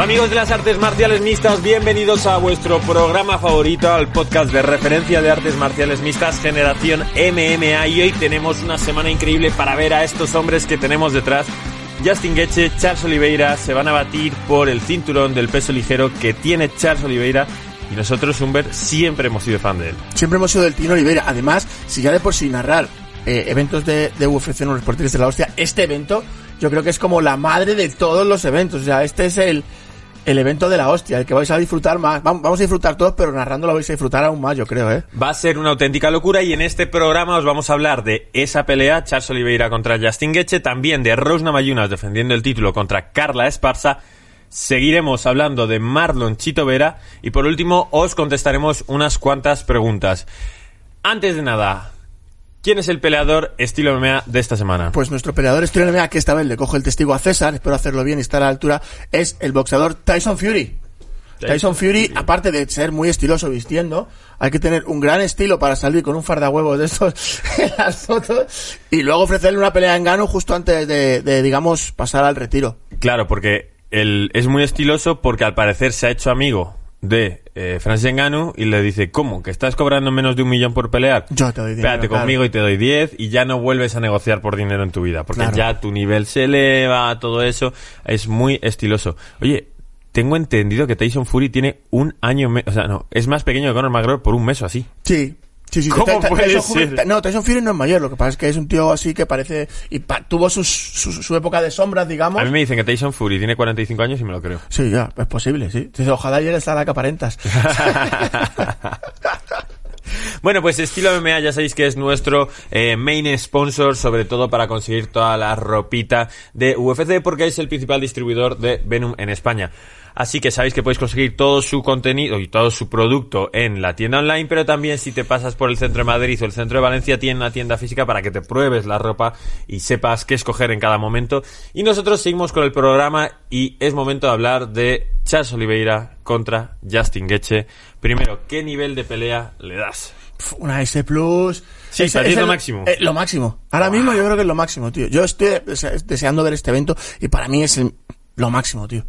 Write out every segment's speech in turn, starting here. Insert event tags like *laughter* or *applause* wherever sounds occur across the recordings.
Hola amigos de las artes marciales mixtas, bienvenidos a vuestro programa favorito, al podcast de referencia de artes marciales mixtas, generación MMA y hoy tenemos una semana increíble para ver a estos hombres que tenemos detrás. Justin Gaethje, Charles Oliveira se van a batir por el cinturón del peso ligero que tiene Charles Oliveira y nosotros, Humber, siempre hemos sido fan de él. Siempre hemos sido del Tino Oliveira. Además, si ya de por sí narrar eh, eventos de, de UFC en los de la hostia, este evento yo creo que es como la madre de todos los eventos. O sea, este es el, el evento de la hostia, el que vais a disfrutar más. Vam- Vamos a disfrutar todos, pero narrando lo vais a disfrutar aún más, yo creo, ¿eh? Va a ser una auténtica locura y en este programa os vamos a hablar de esa pelea, Charles Oliveira contra Justin Gaethje, también de Rose Namajunas defendiendo el título contra Carla Esparza. Seguiremos hablando de Marlon Chito Vera y por último os contestaremos unas cuantas preguntas. Antes de nada, ¿quién es el peleador estilo MMA de esta semana? Pues nuestro peleador estrella MMA, que esta vez le cojo el testigo a César, espero hacerlo bien y estar a la altura, es el boxeador Tyson Fury. Tyson Fury, aparte de ser muy estiloso vistiendo, hay que tener un gran estilo para salir con un fardahuevos de estos *laughs* en las fotos y luego ofrecerle una pelea en gano justo antes de, de, digamos, pasar al retiro. Claro, porque él es muy estiloso porque al parecer se ha hecho amigo de eh, Francis Ngannou y le dice, ¿cómo? ¿Que estás cobrando menos de un millón por pelear? Yo te doy dinero, Espérate claro. conmigo y te doy 10 y ya no vuelves a negociar por dinero en tu vida, porque Claro. ya tu nivel se eleva, todo eso, es muy estiloso. Oye, tengo entendido que Tyson Fury tiene un año, o sea, no, es más pequeño que Conor McGregor por un mes o así. Sí. Sí, sí, ¿Cómo puede Tyson ser? No, Tyson Fury no es mayor, lo que pasa es que es un tío así que parece... Y pa- tuvo sus- su, su época de sombras, digamos. A mí me dicen que Tyson Fury tiene 45 años y me lo creo. Sí, ya, es posible, sí. Dice, ojalá ayer estar la que aparentas. *laughs* Bueno, pues Estilo MMA ya sabéis que es nuestro eh, main sponsor, sobre todo para conseguir toda la ropita de UFC, porque es el principal distribuidor de Venom en España. Así que sabéis que podéis conseguir todo su contenido y todo su producto en la tienda online, pero también si te pasas por el centro de Madrid o el centro de Valencia, tiene una tienda física para que te pruebes la ropa y sepas qué escoger en cada momento. Y nosotros seguimos con el programa y es momento de hablar de Charles Oliveira contra Justin Gaethje. Primero, ¿qué nivel de pelea le das? Una S Plus. Sí, Es- es lo el- máximo. eh, lo máximo. Ahora mismo yo creo que es lo máximo, tío. Yo estoy dese- deseando ver este evento y para mí es el- lo máximo, tío.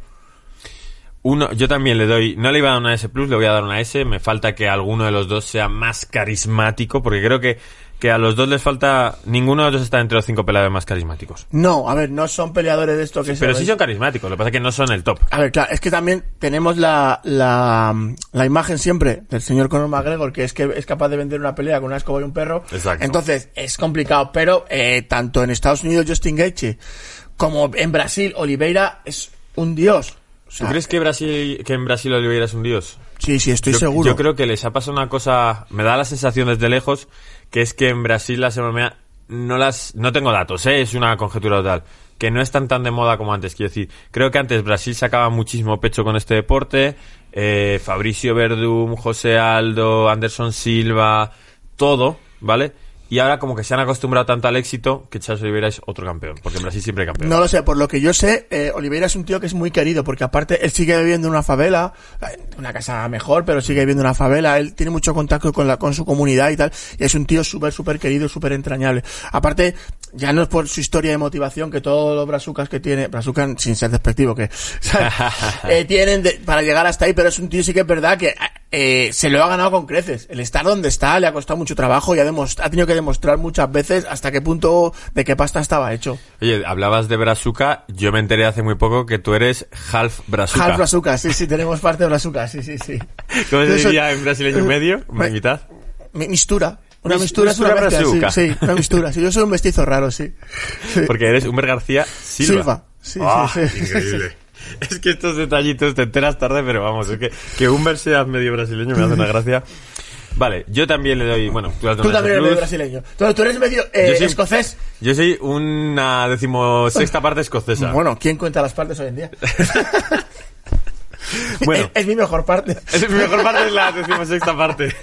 Uno, yo también le doy, no le iba a dar una S plus, le voy a dar una S. Me falta que alguno de los dos sea más carismático, porque creo que, que a los dos les falta, ninguno de los dos está entre los cinco peleadores más carismáticos. No, a ver, no son peleadores de esto que Pero sí son carismáticos, lo que pasa es que no son el top. A ver, claro, es que también tenemos la, la, la imagen siempre del señor Conor McGregor, que es que es capaz de vender una pelea con una escoba y un perro. Exacto. Entonces, es complicado, pero eh, tanto en Estados Unidos Justin Gaethje como en Brasil Oliveira es un dios. Sea, ¿Tú crees que Brasil, que en Brasil Oliveira es un dios? Sí, sí, estoy yo, seguro. yo creo que les ha pasado una cosa, me da la sensación desde lejos, que es que en Brasil las MMA no las, no tengo datos, ¿eh? es una conjetura total, que no están tan de moda como antes, quiero decir, creo que antes Brasil sacaba muchísimo pecho con este deporte, eh, Fabricio Verdum, José Aldo, Anderson Silva, todo, ¿vale? Y ahora como que se han acostumbrado tanto al éxito que Charles Oliveira es otro campeón, porque en Brasil siempre campeón. No lo sé, por lo que yo sé, eh, Oliveira es un tío que es muy querido, porque aparte él sigue viviendo en una favela, una casa mejor, pero sigue viviendo en una favela, él tiene mucho contacto con la, con su comunidad y tal, y es un tío súper, súper querido, súper entrañable. Aparte, ya no es por su historia de motivación, que todos los brazucas que tiene, brazucas sin ser despectivo, que. *laughs* Eh, tienen de- para llegar hasta ahí, pero es un tío sí que es verdad que, eh, se lo ha ganado con creces. El estar donde está le ha costado mucho trabajo y ha, tenido que demostrar muchas veces hasta qué punto, de qué pasta estaba hecho. Oye, hablabas de Brazuca, yo me enteré hace muy poco que tú eres half Brazuca. Half brazuca, sí, sí, tenemos parte de brazuca, sí, sí, sí. *laughs* ¿Cómo se diría en brasileño medio? Me- ¿Mitad? Mi- Mistura. Una Mis- mistura, es una mezcla, sí, sí, una mistura. Sí, yo soy un mestizo raro, sí. Sí. *laughs* Porque eres Humber García Silva. Silva. Sí, Ah, sí, sí. Increíble. *laughs* Es que estos detallitos te enteras tarde, pero vamos, es que que Humber sea medio brasileño me hace una gracia. Vale, yo también le doy, bueno, tú, Tú también eres medio brasileño. Tú, tú eres medio eh, Yo soy- escocés. Yo soy una decimosexta parte escocesa. Bueno, ¿quién cuenta las partes hoy en día? *laughs* Bueno. es, es mi mejor parte. Es mi mejor parte es la decimosexta parte.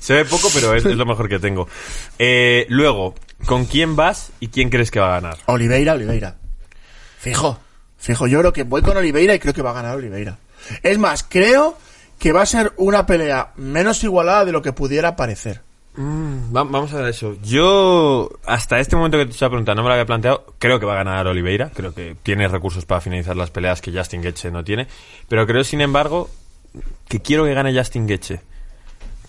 Se ve poco, pero es, es lo mejor que tengo. Eh, luego, ¿con quién vas y quién crees que va a ganar? Oliveira, Oliveira. Fijo. Fijo, yo creo que voy con Oliveira y creo que va a ganar Oliveira. Es más, creo que va a ser una pelea menos igualada de lo que pudiera parecer. Mm, va- vamos a ver eso. Yo, hasta este momento que te estaba preguntando, no me lo había planteado. Creo que va a ganar Oliveira. Creo que tiene recursos para finalizar las peleas que Justin Gaethje no tiene. Pero creo, sin embargo, que quiero que gane Justin Gaethje.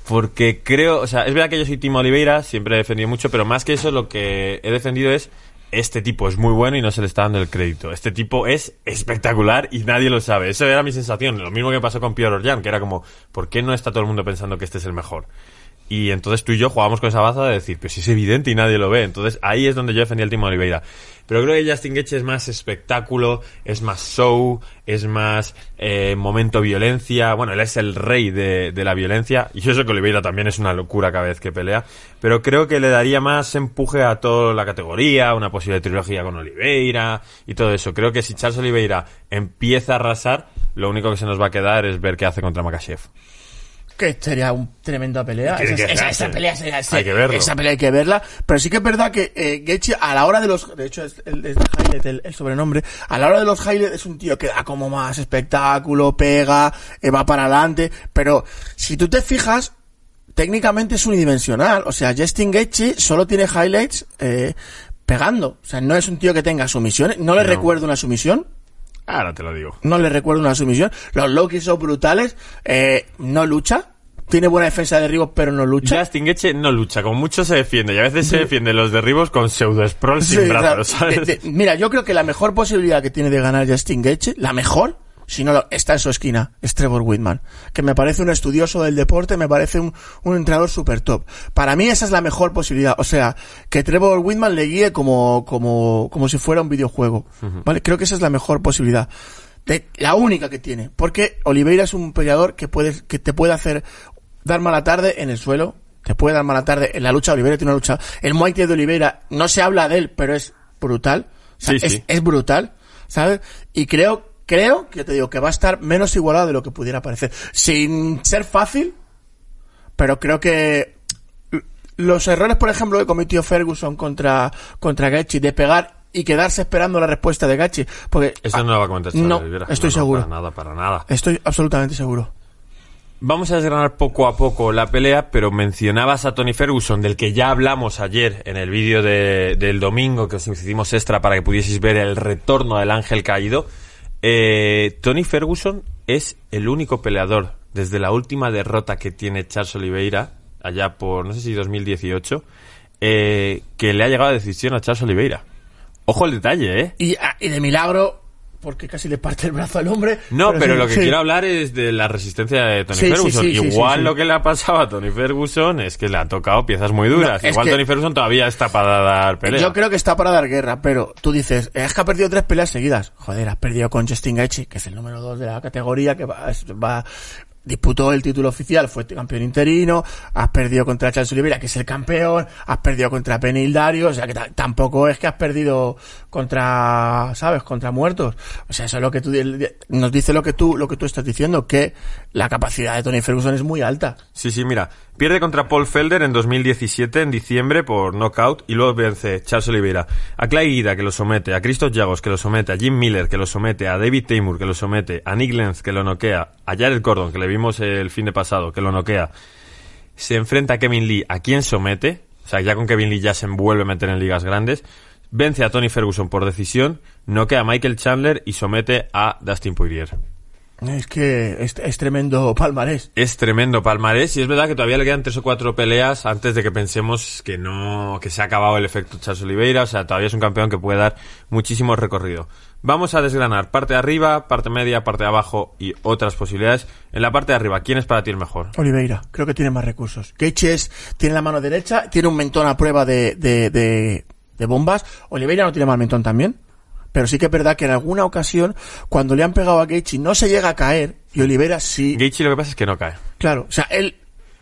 Porque creo, o sea, es verdad que yo soy Timo Oliveira, siempre he defendido mucho, pero más que eso lo que he defendido es este tipo es muy bueno y no se le está dando el crédito. Este tipo es espectacular y nadie lo sabe. Eso era mi sensación. Lo mismo que pasó con Pierre Orjan, que era como, ¿por qué no está todo el mundo pensando que este es el mejor? Y entonces tú y yo jugábamos con esa baza de decir, pues es evidente y nadie lo ve. Entonces ahí es donde yo defendía el Timo Oliveira. Pero creo que Justin Gaethje es más espectáculo, es más show, es más eh, momento violencia. Bueno, él es el rey de, de la violencia. Y yo sé que Oliveira también es una locura cada vez que pelea. Pero creo que le daría más empuje a toda la categoría, una posible trilogía con Oliveira y todo eso. Creo que si Charles Oliveira empieza a arrasar, lo único que se nos va a quedar es ver qué hace contra Makachev. Que sería un tremenda pelea. Esa, que esa- hacerse. esa pelea sería, Hay que verlo. Esa pelea hay que verla. Pero sí que es verdad que eh, a la hora de los, de hecho es, el, es highlight el, el sobrenombre, a la hora de los highlights es un tío que da como más espectáculo, pega, eh, va para adelante. Pero si tú te fijas, técnicamente es unidimensional. O sea, Justin Gaethje solo tiene highlights eh, pegando. O sea, no es un tío que tenga sumisiones. No le No. recuerdo una sumisión. Ahora te lo digo. No le recuerdo una sumisión. Los low kicks son brutales. Eh, no lucha. Tiene buena defensa de derribos, pero no lucha. Justin Gaethje no lucha, como mucho se defiende y a veces se defiende los derribos con pseudo sprawl sin brazos, de- de- mira, yo creo que la mejor posibilidad que tiene de ganar Justin Gaethje, la mejor, si no lo, está en su esquina, es Trevor Whitman, que me parece un estudioso del deporte, me parece un, un entrenador super top. Para mí esa es la mejor posibilidad, o sea, que Trevor Whitman le guíe como, como, como si fuera un videojuego, ¿vale? Creo que esa es la mejor posibilidad. De- la única que tiene, porque Oliveira es un peleador que puede, que te puede hacer dar mala tarde en el suelo, te puede dar mala tarde en la lucha. Oliveira tiene una lucha. El Muay Thai de Oliveira, no se habla de él, pero es brutal. O sea, Sí, es, sí. es brutal, ¿sabes? Y creo, creo, que te digo, que va a estar menos igualado de lo que pudiera parecer. Sin ser fácil, pero creo que los errores, por ejemplo, que cometió Ferguson contra, contra Gaethje de pegar y quedarse esperando la respuesta de Gaethje, porque Eso no lo va a comentar Charles no, Oliveira. estoy No, no, seguro. Para nada, para nada. estoy absolutamente seguro. Vamos a desgranar poco a poco la pelea, pero mencionabas a Tony Ferguson, del que ya hablamos ayer en el vídeo de- del domingo que os hicimos extra para que pudieseis ver el retorno del ángel caído. Eh, Tony Ferguson es el único peleador desde la última derrota que tiene Charles Oliveira, allá por, no sé si 2018, eh, que le ha llegado a decisión a Charles Oliveira. Ojo el detalle, ¿eh? Y, ah, y de milagro, porque casi le parte el brazo al hombre. No, pero, sí, lo que sí. quiero hablar es de la resistencia de Tony Sí, Ferguson. Igual lo que le ha pasado a Tony Ferguson es que le ha tocado piezas muy duras. No, Igual que- Tony Ferguson todavía está para dar pelea. Yo creo que está para dar guerra, pero tú dices, es que ha perdido tres peleas seguidas. Joder, has perdido con Justin Gaethje, que es el número dos de la categoría, que va, va disputó el título oficial, fue campeón interino, has perdido contra Charles Oliveira, que es el campeón, has perdido contra Penil Dario, o sea que ta- tampoco es que has perdido contra, ¿sabes? Contra muertos. O sea, eso es lo que tú, nos dice lo que tú, lo que tú estás diciendo, que la capacidad de Tony Ferguson es muy alta. Sí, sí, mira. Pierde contra Paul Felder en 2017, en diciembre, por knockout, y luego vence Charles Oliveira. A Clay Guida, que lo somete, a Christoph Jagos, que lo somete, a Jim Miller, que lo somete, a David Taymor, que lo somete, a Nick Lenz, que lo noquea, a Jared Gordon, que le vimos el fin de pasado, que lo noquea. Se enfrenta a Kevin Lee, a quien somete, o sea, ya con Kevin Lee ya se envuelve a meter en ligas grandes. Vence a Tony Ferguson por decisión, noquea a Michael Chandler y somete a Dustin Poirier. Es que es, es tremendo palmarés. Es tremendo palmarés y es verdad que todavía le quedan tres o cuatro peleas antes de que pensemos que no, que se ha acabado el efecto Charles Oliveira, o sea, todavía es un campeón que puede dar muchísimo recorrido. Vamos a desgranar parte de arriba, parte media, parte de abajo y otras posibilidades. En la parte de arriba, ¿quién es para ti el mejor? Oliveira, creo que tiene más recursos. Gaethje es- tiene la mano derecha, tiene un mentón a prueba de, de, de, de bombas. Oliveira no tiene mal mentón también. Pero sí que es verdad que en alguna ocasión, cuando le han pegado a Gaethje, no se llega a caer. Y Oliveira sí. Gaethje lo que pasa es que no cae. Claro, o sea, él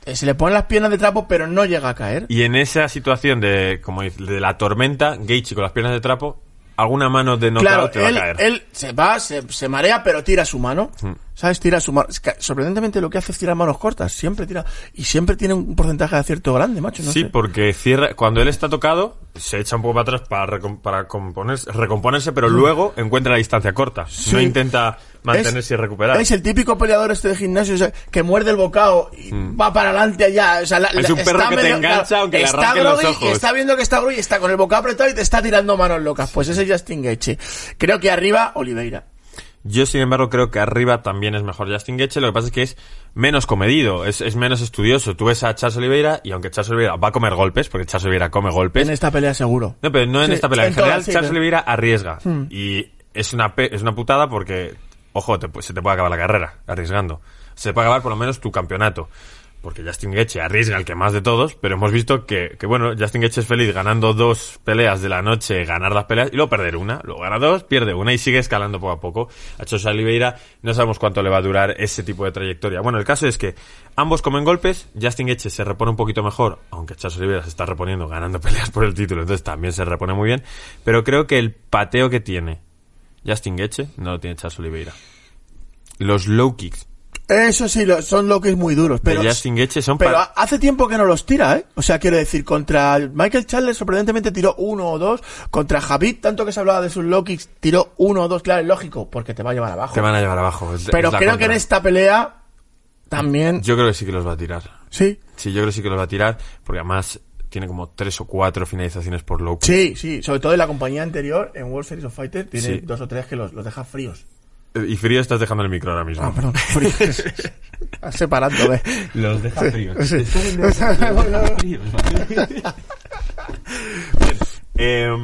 eh, se le ponen las piernas de trapo, pero no llega a caer. Y en esa situación de, como de la tormenta, Gaethje con las piernas de trapo, alguna mano de knockout Claro, te va él, a caer. él se va, se, se marea, pero tira su mano. ¿Sabes? Tira su mano. es que Sorprendentemente lo que hace es tirar manos cortas. Siempre tira. Y siempre tiene un porcentaje de acierto grande, macho. No sí, sé. porque cierra, cuando él está tocado, se echa un poco para atrás para, recom- para componerse- recomponerse, pero luego encuentra la distancia corta. No intenta mantenerse y recuperar. Es el típico peleador este de gimnasio o sea, que muerde el bocado y va para adelante allá. O sea, la- Mm. Es un perro que te engancha aunque le está arranquen los ojos. está viendo que está groggy y está con el bocado apretado y te está tirando manos locas. Pues ese es Justin Gaethje. Creo que arriba, Oliveira. Yo, sin embargo, creo que arriba también es mejor Justin Gaethje. Lo que pasa es que es menos comedido, es, es menos estudioso. Tú ves a Charles Oliveira y aunque Charles Oliveira va a comer golpes, porque Charles Oliveira come golpes, En esta pelea seguro. No, pero no en Sí, esta pelea. En, en general, Charles Oliveira arriesga. Y es una, pe- es una putada porque, ojo, te se te puede acabar la carrera arriesgando. Se te puede acabar por lo menos tu campeonato. Porque Justin Gaethje arriesga el que más de todos, pero hemos visto que, que bueno, Justin Gaethje es feliz ganando dos peleas de la noche, ganar las peleas y luego perder una. Luego gana dos, pierde una y sigue escalando poco a poco. A Charles Oliveira no sabemos cuánto le va a durar ese tipo de trayectoria. Bueno, el caso es que ambos comen golpes, Justin Gaethje se repone un poquito mejor, aunque Charles Oliveira se está reponiendo ganando *laughs* peleas por el título, entonces también se repone muy bien, pero creo que el pateo que tiene Justin Gaethje no lo tiene Charles Oliveira. Los low kicks Eso sí, lo- son loques muy duros. Pero, de Justin Gaethje son pero para... hace tiempo que no los tira, ¿eh? O sea, quiero decir, contra Michael Chandler sorprendentemente tiró uno o dos. Contra Javid, tanto que se hablaba de sus low kicks, tiró uno o dos. Claro, es lógico, porque te va a llevar abajo. Te van a llevar abajo. es- Pero es creo contra. que en esta pelea también... Yo creo que sí que los va a tirar. Sí, Sí, yo creo que sí que los va a tirar, porque además tiene como tres o cuatro finalizaciones por low sí, sí. Sobre todo en la compañía anterior, en World Series of Fighters, tiene Sí. dos o tres que los, los deja fríos. Eh, Y frío estás dejando el micro ahora mismo. Ah, perdón, fríos. *laughs* Separándome. Los deja fríos. Sí. Eh, *laughs*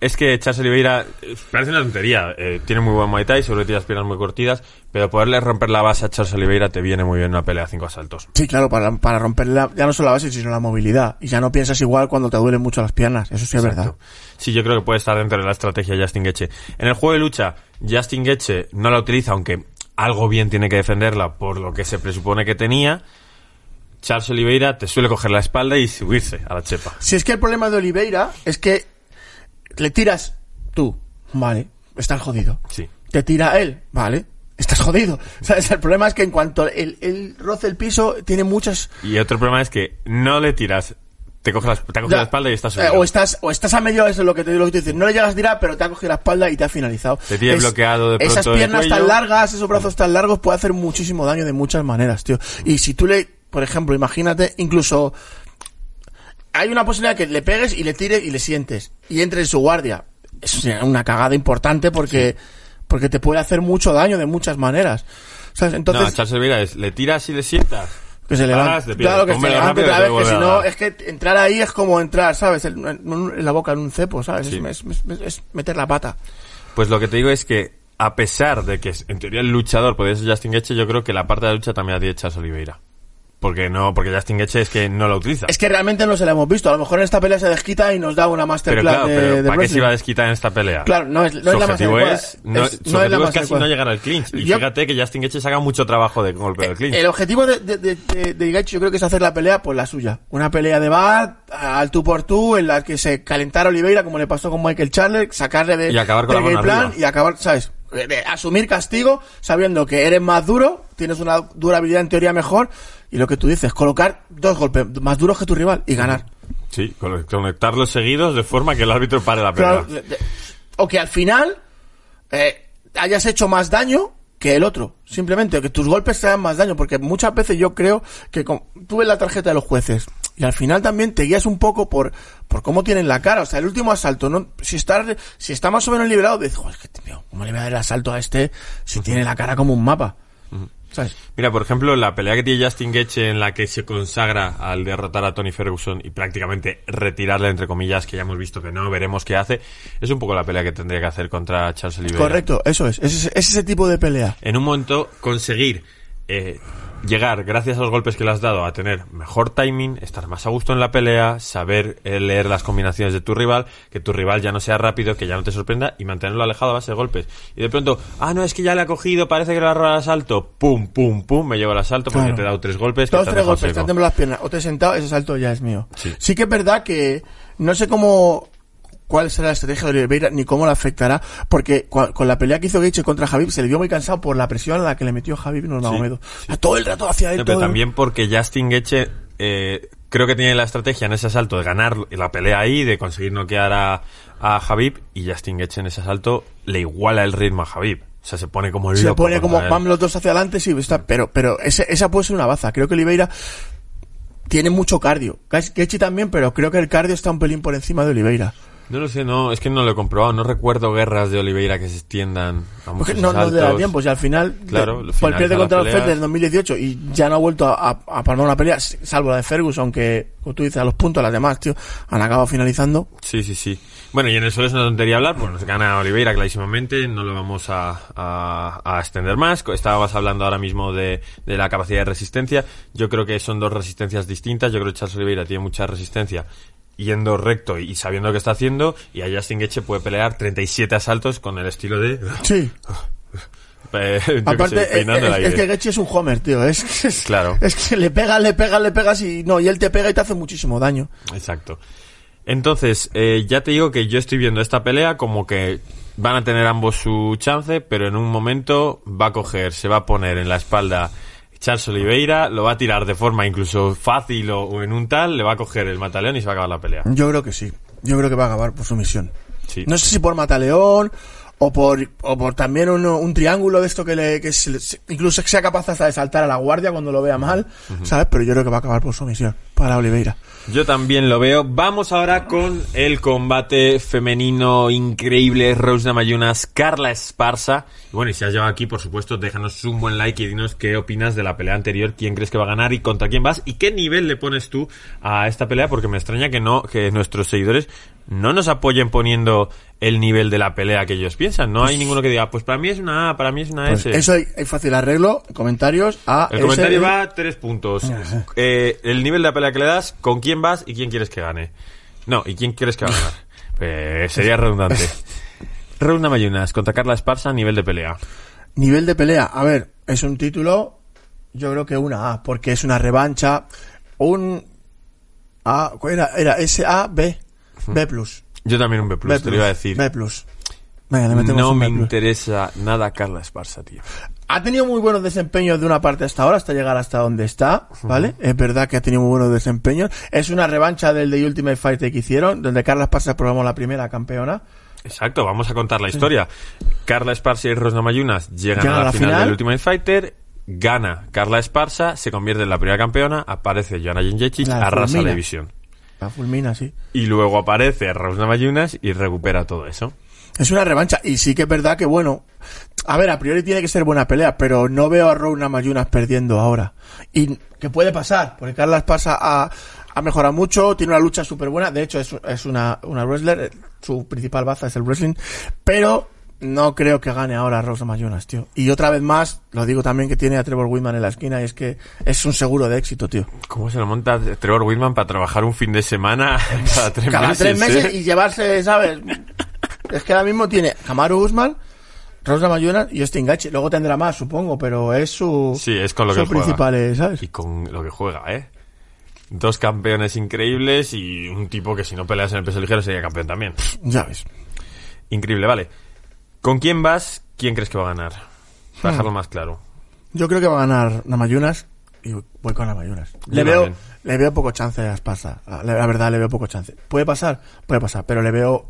es que Charles Oliveira eh, parece una tontería. eh, tiene muy buen Muay Thai, sobre todo tiene las piernas muy cortitas, pero poderle romper la base a Charles Oliveira te viene muy bien una pelea a cinco asaltos. Sí, claro, para, para romper la- ya no solo la base, sino la movilidad. Y ya no piensas igual cuando te duelen mucho las piernas. Eso sí es verdad. Sí, yo creo que puede estar dentro de la estrategia de Justin Gaethje. En el juego de lucha, Justin Gaethje no la utiliza, aunque algo bien tiene que defenderla por lo que se presupone que tenía. Charles Oliveira te suele coger la espalda y subirse a la chepa. Si es que el problema de Oliveira es que le tiras tú, vale, estás jodido. Sí. Te tira él, vale, estás jodido. *laughs* ¿Sabes? El problema es que en cuanto él, él roce el piso, tiene muchas... Y otro problema es que no le tiras, te coge la, te coge Ya, la espalda y estás eh, o estás o estás a medio eso es lo que te digo lo que te dicen no le llegas a tirar pero te ha cogido la espalda y te ha finalizado Te tiene bloqueado de esas pronto el piernas tan largas esos brazos tan largos puede hacer muchísimo daño de muchas maneras tío y si tú le por ejemplo imagínate incluso hay una posibilidad que le pegues y le tires y le sientes y entre en su guardia eso sería una cagada importante porque porque te puede hacer mucho daño de muchas maneras ¿Sabes? no, entonces Charles Oliveira es, le tiras y le sientas. que se pie, Claro que se levante otra vez, que si no, es que entrar ahí es como entrar, ¿sabes? En, en- la boca en un cepo, ¿sabes? Sí. Es, es- es- es meter la pata. Pues lo que te digo es que, a pesar de que en teoría el luchador podría ser Justin Gaethje, yo creo que la parte de la lucha también la tiene Charles Oliveira. Porque no, porque Justin Gaethje es que no la utiliza. Es que realmente no se la hemos visto. A lo mejor en esta pelea se desquita y nos da una pero masterclass claro, de, pero de ¿para qué se iba a desquitar en esta pelea? Claro, no es, no su es la más adecuada. es, no, Es- su no es la objetivo más es casi adecuada. no llegar al clinch. Y Yo- fíjate que Justin Gaethje saca mucho trabajo de golpe del clinch. El objetivo de, de, de, de, de Gaethje yo creo que es hacer la pelea pues la suya. Una pelea de bar, al tú por tú, en la que se calentara Oliveira como le pasó con Michael Chandler, sacarle de, Y acabar con la mano plan arriba. y acabar, ¿sabes? Asumir castigo sabiendo que eres más duro, tienes una durabilidad en teoría mejor y lo que tú dices, colocar dos golpes más duros que tu rival y ganar. Sí, con- conectarlos seguidos de forma que el árbitro pare la pelea. Claro, o que al final eh, hayas hecho más daño que el otro. Simplemente que tus golpes te hagan más daño. Porque muchas veces yo creo que con, tú ves la tarjeta de los jueces y al final también te guías un poco por, por cómo tienen la cara. O sea, el último asalto, ¿no? si está, si está más o menos liberado, dices, "Joder, es que, tío, ¿cómo le voy a dar el asalto a este si tiene la cara como un mapa? ¿Sabes? Mira, por ejemplo, la pelea que tiene Justin Gaethje en la que se consagra al derrotar a Tony Ferguson y prácticamente retirarle, entre comillas, que ya hemos visto que no, veremos qué hace, es un poco la pelea que tendría que hacer contra Charles Oliveira. Correcto, eso es. Es, ese- es ese tipo de pelea. En un momento conseguir eh, llegar, gracias a los golpes que le has dado, a tener mejor timing, estar más a gusto en la pelea, saber eh, leer las combinaciones de tu rival, que tu rival ya no sea rápido, que ya no te sorprenda y mantenerlo alejado a base de golpes. Y de pronto, ah, no, es que ya le ha cogido, parece que le ha robado el asalto, pum, pum, pum, me llevo el asalto porque Claro. te he dado tres golpes. Dos, tres golpes, te han las piernas. O te he sentado, ese salto ya es mío. Sí. Sí. que es verdad que no sé cómo cuál será la estrategia de Oliveira ni cómo la afectará, porque con la pelea que hizo Gaethje contra Javib se le vio muy cansado por la presión a la que le metió Javib Nurmagomedov. O sea, todo el rato hacia él. Pero el- también porque Justin Gaethje eh, creo que tiene la estrategia en ese asalto de ganar la pelea ahí, de conseguir noquear a, a Javib y Justin Gaethje en ese asalto le iguala el ritmo a Javib. O sea, se pone como se loco pone como van los dos hacia adelante, sí, está, pero, pero ese- esa puede ser una baza. Creo que Oliveira tiene mucho cardio. Gaethje también, pero creo que el cardio está un pelín por encima de Oliveira. No lo sé, no, es que no lo he comprobado. No recuerdo guerras de Oliveira que se extiendan a muchos no, no le da tiempo, si al final, Claro, de- pues pierde contra los en 2018 y ya no ha vuelto a, a, a palmar una pelea, salvo la de Ferguson, aunque, como tú dices, a los puntos, las demás, tío, han acabado finalizando. Sí, sí, sí. Bueno, y en el suelo es una tontería hablar, pues nos gana Oliveira clarísimamente, no lo vamos a, a, a extender más. Estabas hablando ahora mismo de, de la capacidad de resistencia. Yo creo que son dos resistencias distintas. Yo creo que Charles Oliveira tiene mucha resistencia yendo recto y sabiendo lo que está haciendo, y a Justin Gaethje puede pelear 37 asaltos con el estilo de... Sí. *laughs* eh, Aparte, sé, peinando el es, que es un homer, tío. Es, es, Claro. es que le pegas, le pegas, le pegas y no, y él te pega y te hace muchísimo daño. Exacto. Entonces, eh, ya te digo que yo estoy viendo esta pelea como que van a tener ambos su chance, pero en un momento va a coger, se va a poner en la espalda Charles Oliveira, lo va a tirar de forma incluso fácil o, o en un tal, le va a coger el mataleón y se va a acabar la pelea. Yo creo que sí. Yo creo que va a acabar por sumisión. Sí. No sé si por Mataleón o por, o por también un, un triángulo de esto que le, que se incluso sea capaz hasta de saltar a la guardia cuando lo vea mal, ¿sabes? Pero yo creo que va a acabar por sumisión para Oliveira. Yo también lo veo. Vamos ahora con el combate femenino increíble. Rose Namayunas, Carla Esparza. Y bueno, y si has llegado aquí, por supuesto, déjanos un buen like y dinos qué opinas de la pelea anterior, quién crees que va a ganar y contra quién vas y qué nivel le pones tú a esta pelea, porque me extraña que no, que nuestros seguidores no nos apoyen poniendo el nivel de la pelea que ellos piensan. No hay ninguno que diga, pues para mí es una A, para mí es una Pues S. eso hay, hay fácil arreglo, comentarios a El comentario va a tres puntos. Eh, el nivel de la pelea que le das, con quién vas y quién quieres que gane. No, y quién quieres que va a ganar. *laughs* Eh, sería redundante. *laughs* Ronda Mayunas contra Carla Esparza, nivel de pelea. Nivel de pelea, a ver, es un título, yo creo que una A, porque es una revancha, un A, ¿cuál era? Era S A B, B plus. Yo también un B+, B te lo iba a decir. B. Venga, le metemos No un me B interesa nada Carla Esparza, tío. Ha tenido muy buenos desempeños de una parte hasta ahora, hasta llegar hasta donde está, ¿vale? Es verdad que ha tenido muy buenos desempeños. Es una revancha del de Ultimate Fighter que hicieron, donde Carla Esparza probamos la primera campeona. Exacto, vamos a contar la historia. Carla Esparza y Rosna Mayunas llegan a la, final, final. del Ultimate Fighter, gana Carla Esparza, se convierte en la primera campeona, aparece Jędrzejczyk, La arrasa la división. La fulmina, sí. Y luego aparece Rosna Mayunas y recupera todo eso. Es una revancha, y sí que es verdad que, bueno, a ver, a priori tiene que ser buena pelea, pero no veo a Rona Mayunas perdiendo ahora. Y que puede pasar, porque Carla Esparza ha, ha mejorado mucho, tiene una lucha súper buena, de hecho es, es una, una wrestler, eh, su principal baza es el wrestling, pero no creo que gane ahora Rosa Mayunas, tío. Y otra vez más, lo digo también que tiene a Trevor Whitman en la esquina, y es que es un seguro de éxito, tío. ¿Cómo se lo monta Trevor Whitman para trabajar un fin de semana *laughs* cada tres Cada meses? tres meses eh? y llevarse, ¿sabes? es que ahora mismo tiene Kamaru Usman, Rosa Mayunas y Justin Gaethje. Luego tendrá más, supongo, pero es su, Sí, es con lo que juega. principal, eh, ¿sabes? Y con lo que juega, ¿eh? Dos campeones increíbles y un tipo que si no peleas en el peso ligero sería campeón también. Ya ves. Increíble, vale. ¿Con quién vas? ¿Quién crees que va a ganar? Hmm. Para dejarlo más claro. Yo creo que va a ganar Namayunas y voy con Namayunas. Le veo, también. le veo poco chance a. La, la verdad, le veo poco chance. ¿Puede pasar? Puede pasar, pero le veo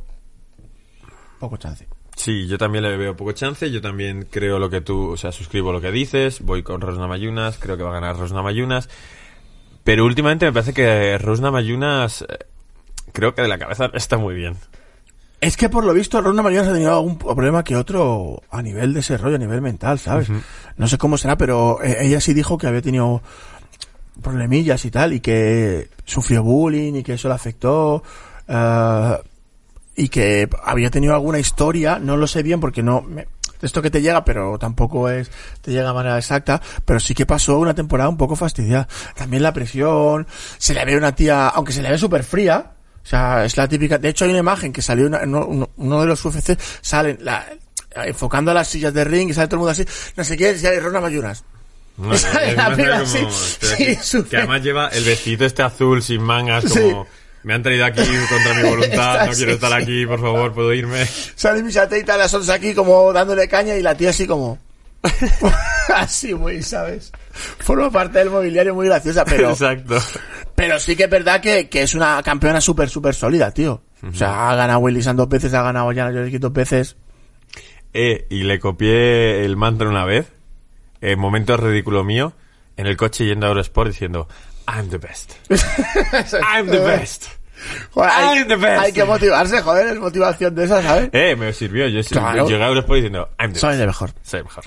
poco chance. Sí, yo también le veo poco chance. Yo también creo lo que tú, o sea, suscribo lo que dices. Voy con Rosna Mayunas. Creo que va a ganar Rosna Mayunas. Pero últimamente me parece que Rosna Mayunas, eh, creo que de la cabeza *laughs* está muy bien. Es que por lo visto Ronda Mayunas ha tenido algún problema que otro a nivel de desarrollo, a nivel mental, ¿sabes? No sé cómo será, pero eh, ella sí dijo que había tenido problemillas y tal, y que sufrió bullying y que eso le afectó. eh, y que había tenido alguna historia, no lo sé bien porque no... me- esto que te llega, pero tampoco es, te llega de manera exacta, pero sí que pasó una temporada un poco fastidiada. También la presión, se le ve una tía, aunque se le ve súper fría, o sea, es la típica, de hecho hay una imagen que salió uno, de los UFC, salen la, enfocando a las sillas de ring y sale todo el mundo así, no sé qué, sale Ronda Mayunas. No, *laughs* es la como- sí, espera, sí, que- además lleva el vestidito este azul sin mangas Sí. como Me han traído aquí contra mi voluntad, *laughs* no quiero estar aquí, por favor, ¿puedo irme? Sale mi y las otras aquí como dándole caña y la tía así como... *laughs* así muy, ¿sabes? Forma parte del mobiliario muy graciosa, pero... Exacto. Pero sí que es verdad que, que es una campeona súper, súper sólida, tío. O sea, ha ganado Willy dos veces, ha ganado Jana Jodorowsky dos veces. Eh, y le copié el mantra una vez, en momento ridículo mío, en el coche yendo a Eurosport diciendo, I'm the best. *laughs* I'm the best. Joder, hay, que motivarse, joder, es motivación de esa, ¿sabes? Eh, me sirvió. Yo Claro. llegué a Eurosport diciendo, I'm the Soy best. de mejor. Soy el mejor.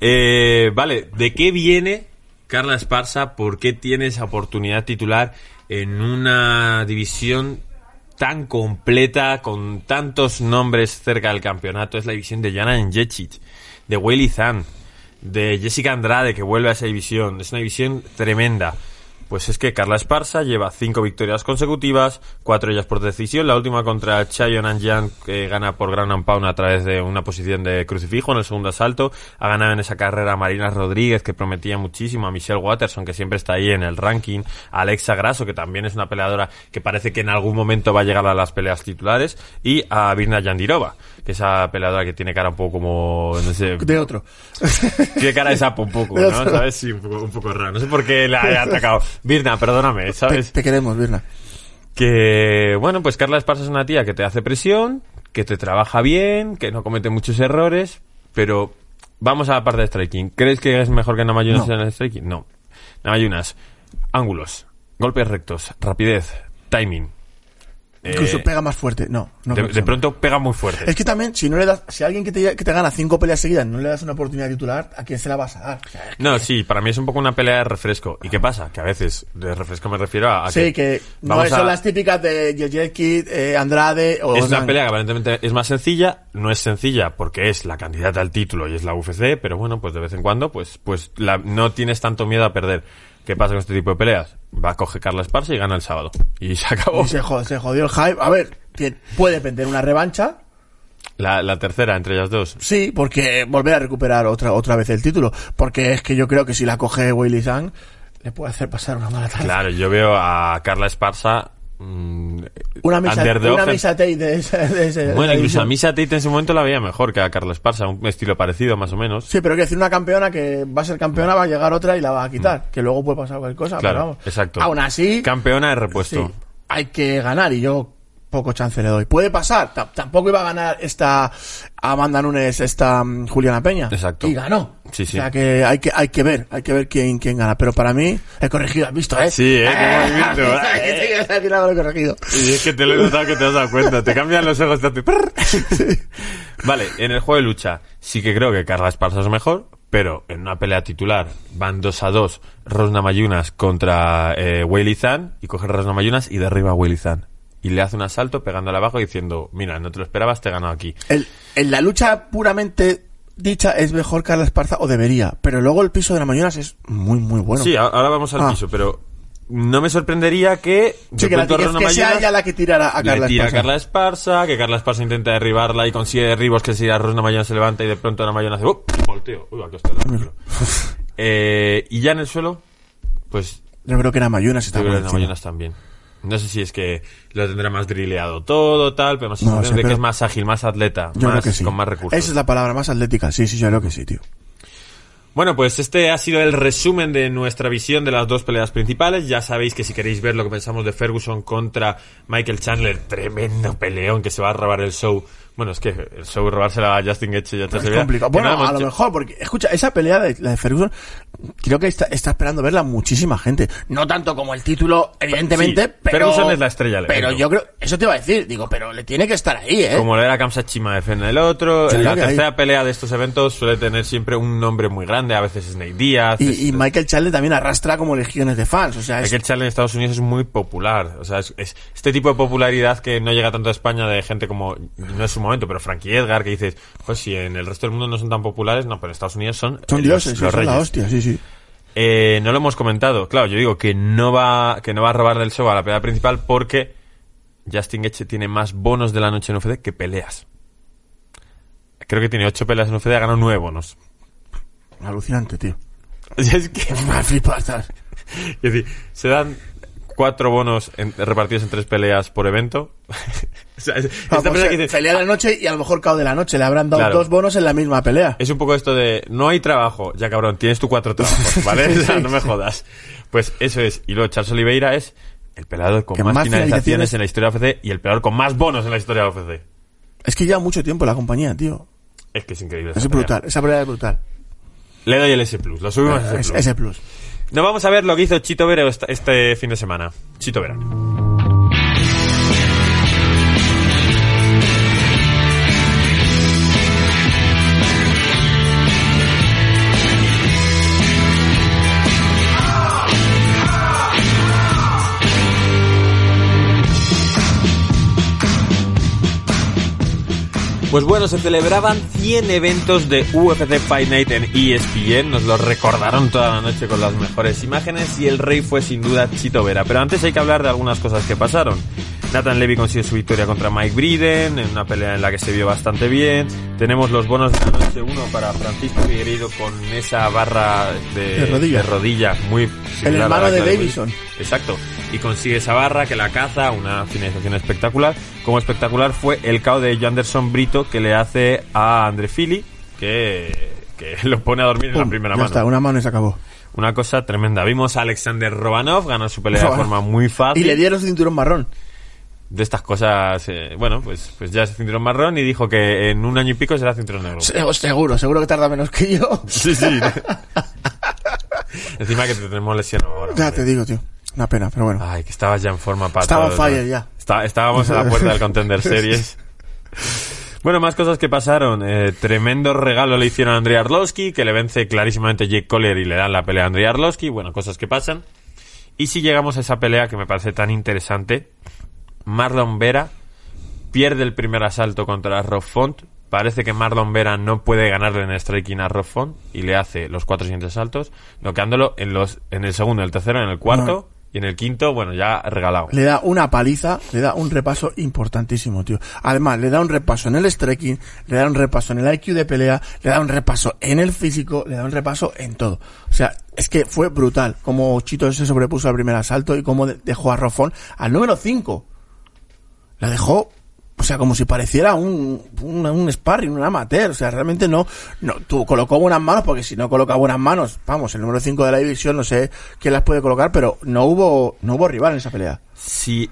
Eh, vale, ¿de qué viene Carla Esparza? ¿Por qué tiene esa oportunidad titular en una división tan completa, con tantos nombres cerca del campeonato? Es la división de Jana Jecic, de Weili Zhang, de Jessica Andrade, que vuelve a esa división. Es una división tremenda. Pues es que Carla Esparza lleva cinco victorias consecutivas, cuatro ellas por decisión. La última contra Chayo Nanjian, que gana por Ground and Pound a través de una posición de crucifijo en el segundo asalto. Ha ganado en esa carrera a Marina Rodríguez, que prometía muchísimo, a Michelle Watterson, que siempre está ahí en el ranking, a Alexa Grasso, que también es una peleadora que parece que en algún momento va a llegar a las peleas titulares, y a Virna Yandirova, esa peleadora que tiene cara un poco como, no sé, De otro. *laughs* tiene cara de sapo un poco, ¿no? ¿Sabes? Sí, un poco, un poco raro. No sé por qué la haya atacado. Virna, perdóname, Te, ¿sabes? te queremos, Virna. Que, bueno, pues Carla Esparza es una tía que te hace presión, que te trabaja bien, que no comete muchos errores, pero vamos a la parte de striking. ¿Crees que es mejor que Namayunas No. en el striking? No. Namayunas, ángulos, golpes rectos, rapidez, timing. Eh, Incluso pega más fuerte. No, no. de, de pronto pega muy fuerte. Es que también, si no le das, si a alguien que te, que te gana cinco peleas seguidas no le das una oportunidad titular, ¿a quién se la vas a dar? O sea, No, sí, para mí es un poco una pelea de refresco. ¿Y qué pasa? Que a veces, de refresco me refiero a, a sí, que no son a- las típicas de Jejeki, eh, Andrade o Es una pelea que aparentemente es más sencilla, no es sencilla porque es la candidata al título y es la UFC, pero bueno, pues de vez en cuando, pues, pues la, no tienes tanto miedo a perder. ¿Qué pasa con este tipo de peleas? Va a coger Carla Esparza y gana el sábado. Y se acabó. Y se jodió, se jodió el hype. A ver, que puede vender una revancha. La, la tercera entre ellas dos. Sí, porque volver a recuperar otra otra vez el título. Porque es que yo creo que si la coge Willy Zhang, le puede hacer pasar una mala tarde. Claro, yo veo a Carla Esparza. Mm, Una misa, una misa Tate de ese, de Bueno, incluso a. Misha Tate en su momento la veía mejor que a Carla Esparza, un estilo parecido más o menos. Sí, pero que decir una campeona que va a ser campeona, va a llegar otra y la va a quitar. Que luego puede pasar cualquier cosa. Mm. Claro, pero vamos. exacto. Aún así, Campeona de repuesto. sí, hay que ganar y yo poco chance le doy. Puede pasar. Ta- tampoco iba a ganar esta Amanda Nunes, esta mm, Juliana Peña. Exacto. Y ganó. Sí, sí. O sea que hay que, hay que ver, hay que ver quién, quién gana. Pero para mí, he corregido, ¿has visto, eh? Sí, eh, qué movimiento. He corregido. Y es que te lo he notado que te has dado cuenta. Te cambian los ojos. Te. Vale, en el juego de lucha sí que creo que Carla Esparza es mejor, pero en una pelea titular van 2 a 2 Rosna Mayunas contra eh, Zhang y coge Rosna Mayunas y derriba a Zhang. Y le hace un asalto pegándole abajo diciendo, mira, no te lo esperabas, te he ganado aquí. El- en la lucha puramente dicha es mejor Carla Esparza o debería. Pero luego el piso de la Mañonas es muy, muy bueno. Sí, a- ahora vamos al Ah. piso, pero no me sorprendería que... Sí, que, la, que, Rosna que sea ella la que tirara a Carla tira a Esparza. Carla Esparza, que Carla Esparza intenta derribarla y consigue derribos que si a Rosna Mayona se levanta y de pronto la Mayona hace volteo. Uy, aquí está el *laughs* eh, y ya en el suelo, pues Yo creo que era Mayunas está yo creo que las encima. Mayonas también. No sé si es que lo tendrá más drileado todo, tal, pero más No, sé, de que es más ágil, más atleta, Yo más, creo que sí. con más recursos. Esa es la palabra más atlética. Sí, sí, yo creo que sí, tío. Bueno, pues este ha sido el resumen de nuestra visión de las dos peleas principales. Ya sabéis que si queréis ver lo que pensamos de Ferguson contra Michael Chandler, tremendo peleón que se va a robar el show. Bueno, es que el show robársela a Justin Gaethje ya te Es complicado. Bueno, nada, a lo mejor, porque, escucha, esa pelea de la de Ferguson, creo que está, está esperando verla muchísima gente. No tanto como el título, evidentemente, Sí, pero. Ferguson es la estrella Pero evento. yo creo, eso te iba a decir, digo, pero le tiene que estar ahí, ¿eh? Como lo era Kamsa Chimaev en el otro. En la tercera hay- pelea de estos eventos suele tener siempre un nombre muy grande. A veces Snake Díaz. es- Y, y Michael Chandler también arrastra como legiones de fans, o sea, es, Michael Chandler en Estados Unidos es muy popular. O sea, es, es este tipo de popularidad que no llega tanto a España de gente como, no es su momento, pero Frankie Edgar, que dices, pues si en el resto del mundo no son tan populares, no, pero en Estados Unidos son, son eh, dioses, los, los son la reyes. hostia, sí, sí. Eh, no lo hemos comentado. Claro, yo digo que no va, que no va a robar del show a la pelea principal porque Justin Gaethje tiene más bonos de la noche en UFC que peleas. Creo que tiene ocho peleas en UFC y ha ganado nueve bonos. Alucinante, tío. *laughs* Es que, es decir, se dan cuatro bonos en- repartidos en tres peleas por evento. *laughs* O sea, es- esta Ah, pues, pelea que eh, dice- pelea de la noche y a lo mejor cao de la noche. Le habrán dado Claro. dos bonos en la misma pelea. Es un poco esto de no hay trabajo, ya cabrón, tienes tú cuatro trabajos, *laughs* ¿vale? O sea, no me jodas. Pues eso es. Y luego Charles Oliveira es el peleador con más, más finalizaciones en la historia de OFC y el peleador con más bonos en la historia de OFC. Es que lleva mucho tiempo la compañía, tío. Es que es increíble. esa Es pelea. brutal. Esa pelea es brutal. Le doy el S+, lo subimos a Es- S+. ese plus. Nos vamos a ver lo que hizo Chito Vera este fin de semana. Chito Vera. Pues bueno, se celebraban 100 eventos de UFC Fight Night en ESPN. Nos lo recordaron toda la noche con las mejores imágenes y el rey fue sin duda Chito Vera. Pero antes hay que hablar de algunas cosas que pasaron. Nathan Levy consigue su victoria contra Mike Briden en una pelea en la que se vio bastante bien. Tenemos los bonos de la noche 1 para Francisco Figueiredo con esa barra de, De rodilla. de rodilla muy similar a hermano la de Davison. Exacto. Y consigue esa barra que la caza, una finalización espectacular. Como espectacular fue el KO de Anderson Brito que le hace a Andre Fili, que, que *laughs* lo pone a dormir en la primera ya mano. está, una mano y se acabó. Una cosa tremenda. Vimos a Alexander Romanov ganar su pelea de forma muy fácil. Y le dieron su cinturón marrón. De estas cosas, eh, bueno, pues, pues ya es cinturón marrón y dijo que en un año y pico será cinturón negro. Se- Seguro, seguro que tarda menos que yo. *laughs* Sí, sí. *laughs* Encima que te tenemos lesión ahora. Ya hombre. te digo, tío. Una pena, pero bueno. Ay, que estabas ya en forma para Estaba todo, on fire ¿no? ya. Está- estábamos a la puerta del Contender *laughs* Series. Bueno, más cosas que pasaron. Eh, tremendo regalo le hicieron a Andrei Arlovski, que le vence clarísimamente Jake Collier y le dan la pelea a Andrei Arlovski. Bueno, cosas que pasan. Y si llegamos a esa pelea que me parece tan interesante, Marlon Vera pierde el primer asalto contra Rob Font. Parece que Marlon Vera no puede ganarle en striking a Rob Font y le hace los cuatro siguientes saltos, noqueándolo en los en el segundo, en el tercero, en el cuarto y en el quinto, bueno, ya regalado. Le da una paliza, le da un repaso importantísimo, tío. Además, le da un repaso en el striking, le da un repaso en el IQ de pelea, le da un repaso en el físico, le da un repaso en todo. O sea, es que fue brutal como Chito se sobrepuso al primer asalto y cómo de- dejó a Rofón al número 5. La dejó, o sea, como si pareciera un, un, un sparring, un amateur. O sea, realmente no, no, tú colocó buenas manos, porque si no coloca buenas manos, vamos, el número 5 de la división, no sé quién las puede colocar, pero no hubo, no hubo rival en esa pelea. Si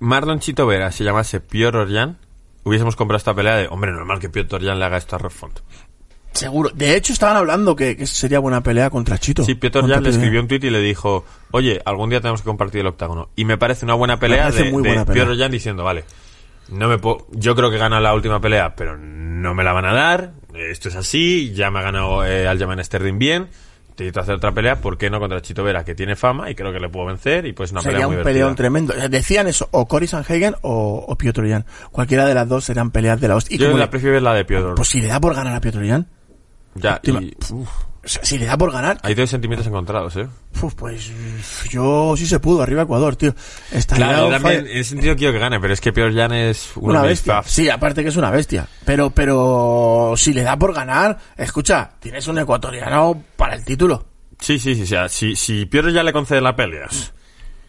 Marlon Chito Vera se llamase Piotr Orjan, hubiésemos comprado esta pelea de, hombre, normal que Piotr Orjan le haga esto a. Seguro. De hecho, estaban hablando que, que sería buena pelea contra Chito. Sí, Piotr Orjan le escribió un tuit y le dijo, oye, algún día tenemos que compartir el octágono. Y me parece una buena pelea de, muy de buena pelea. Piotr Orjan diciendo, vale, no me puedo, yo creo que gana la última pelea, pero no me la van a dar, esto es así, ya me ha ganado eh, Aljamain Sterling bien, necesito hacer otra pelea, ¿por qué no contra Chito Vera, que tiene fama y creo que le puedo vencer y pues una Sería pelea muy un divertida. peleón tremendo. Decían eso, o Cory Sanhagen o, o Piotr Jan. Cualquiera de las dos serían peleas de la hostia. Yo la prefiero ver la de Piotr. pues si le da por ganar a Piotr Jan, ya, te ima- y, uf, o sea, si le da por ganar, hay dos sentimientos encontrados, ¿eh? uf, pues mm, yo sí se pudo, arriba Ecuador, tío. Estaría Claro, yo on también en ese sentido quiero que gane, pero es que Piotr Jan es una bestia. Sí, aparte que es una bestia. Pero, pero si le da por ganar, escucha, tienes un ecuatoriano para el título. Sí, sí, sí. O sea, si, si Piotr ya le concede la pelea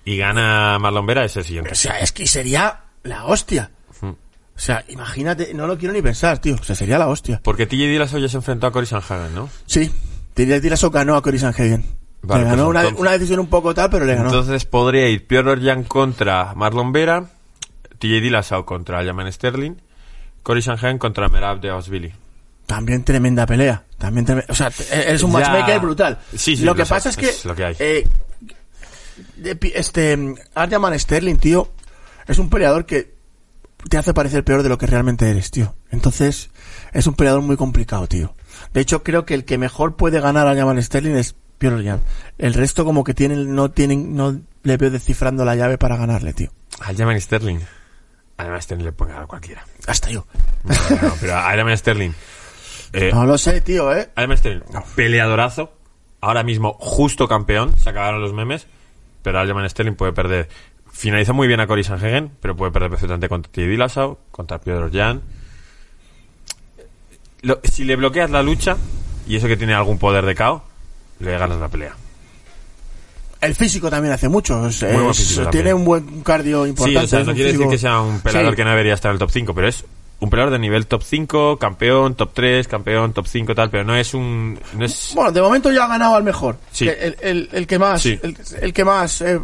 y gana Marlon Vera, es el siguiente. O sea, es que sería la hostia. O sea, imagínate, no lo quiero ni pensar, tío. O sea, sería la hostia. Porque TJ Dillashaw ya se enfrentó a Cory Sanhagen, ¿no? Sí, Tira Tiraso ganó a Cory Sanhagen. Vale, le ganó pues una, entonces- una decisión un poco tal, pero le ganó. Entonces podría ir Piotr Orjan contra Marlon Vera, TJ Dillashaw contra Aljamain Sterling, Cory Sanhagen contra Merab de Osvili. También tremenda pelea. También O sea, eres un Ya. matchmaker brutal. Sí, sí, lo lo que pasa es que. es lo que hay. eh, este. Arjaman Sterling, tío. Es un peleador que te hace parecer peor de lo que realmente eres, tío. Entonces, es un peleador muy complicado, tío. De hecho, creo que el que mejor puede ganar a Arjaman Sterling es Piotr Jan. El resto, como que tienen, no tienen, no le veo descifrando la llave para ganarle, tío. Aljamain Sterling. Aljamain Sterling le puede ganar a cualquiera. Hasta yo. No, no, pero Aljamain Sterling. *laughs* Eh, No lo sé, tío, eh. Aljamain Sterling, peleadorazo. Ahora mismo, justo campeón. Se acabaron los memes. Pero Aljamain Sterling puede perder. Finaliza muy bien a Cory Sanhagen, pero puede perder perfectamente contra TJ Dillashaw, contra Piotr Jan. Lo- si le bloqueas la lucha, y eso que tiene algún poder de KO, le ganas la pelea. El físico también hace mucho. es- es- tiene también. un buen cardio Sí, importante. o sea, es no quiere decir que sea un peleador Sí. que no debería estar en el top 5, pero es un peleador de nivel top 5, campeón, top 3, campeón, top 5, tal, pero no es un... No es... Bueno, de momento ya ha ganado al mejor. Sí. El, el- el que más, Sí. el, el que más eh,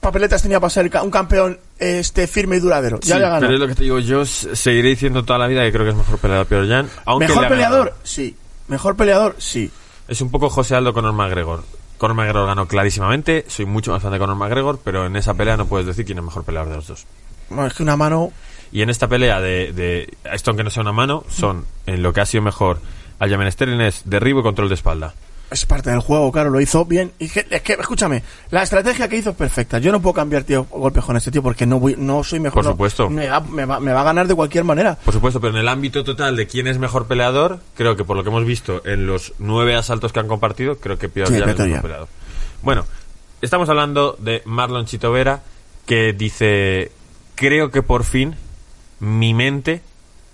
papeletas tenía para ser un campeón este firme y duradero. Ya Sí, le pero es lo que te digo, yo seguiré diciendo toda la vida que creo que es mejor peleador Piotr Jan, Mejor peleador, sí. Mejor peleador, sí. Es un poco José Aldo Conor McGregor. Conor McGregor ganó clarísimamente, soy mucho más fan de Conor McGregor, pero en esa pelea no puedes decir quién es mejor peleador de los dos. Bueno, es que una mano. Y en esta pelea de, de esto aunque no sea una mano, son en lo que ha sido mejor Aljamain Sterling es derribo y control de espalda. Es parte del juego, claro, lo hizo bien. Y que- es que, escúchame, la estrategia que hizo es perfecta. Yo no puedo cambiar, tío, golpes con este tío porque no voy, no soy mejor. Por no. supuesto. Me va, me, va, me va a ganar de cualquier manera. Por supuesto, pero en el ámbito total de quién es mejor peleador, creo que por lo que hemos visto en los nueve asaltos que han compartido, creo que Piotr Sí, es mejor peleador. Bueno, estamos hablando de Marlon Chitovera, que dice, creo que por fin mi mente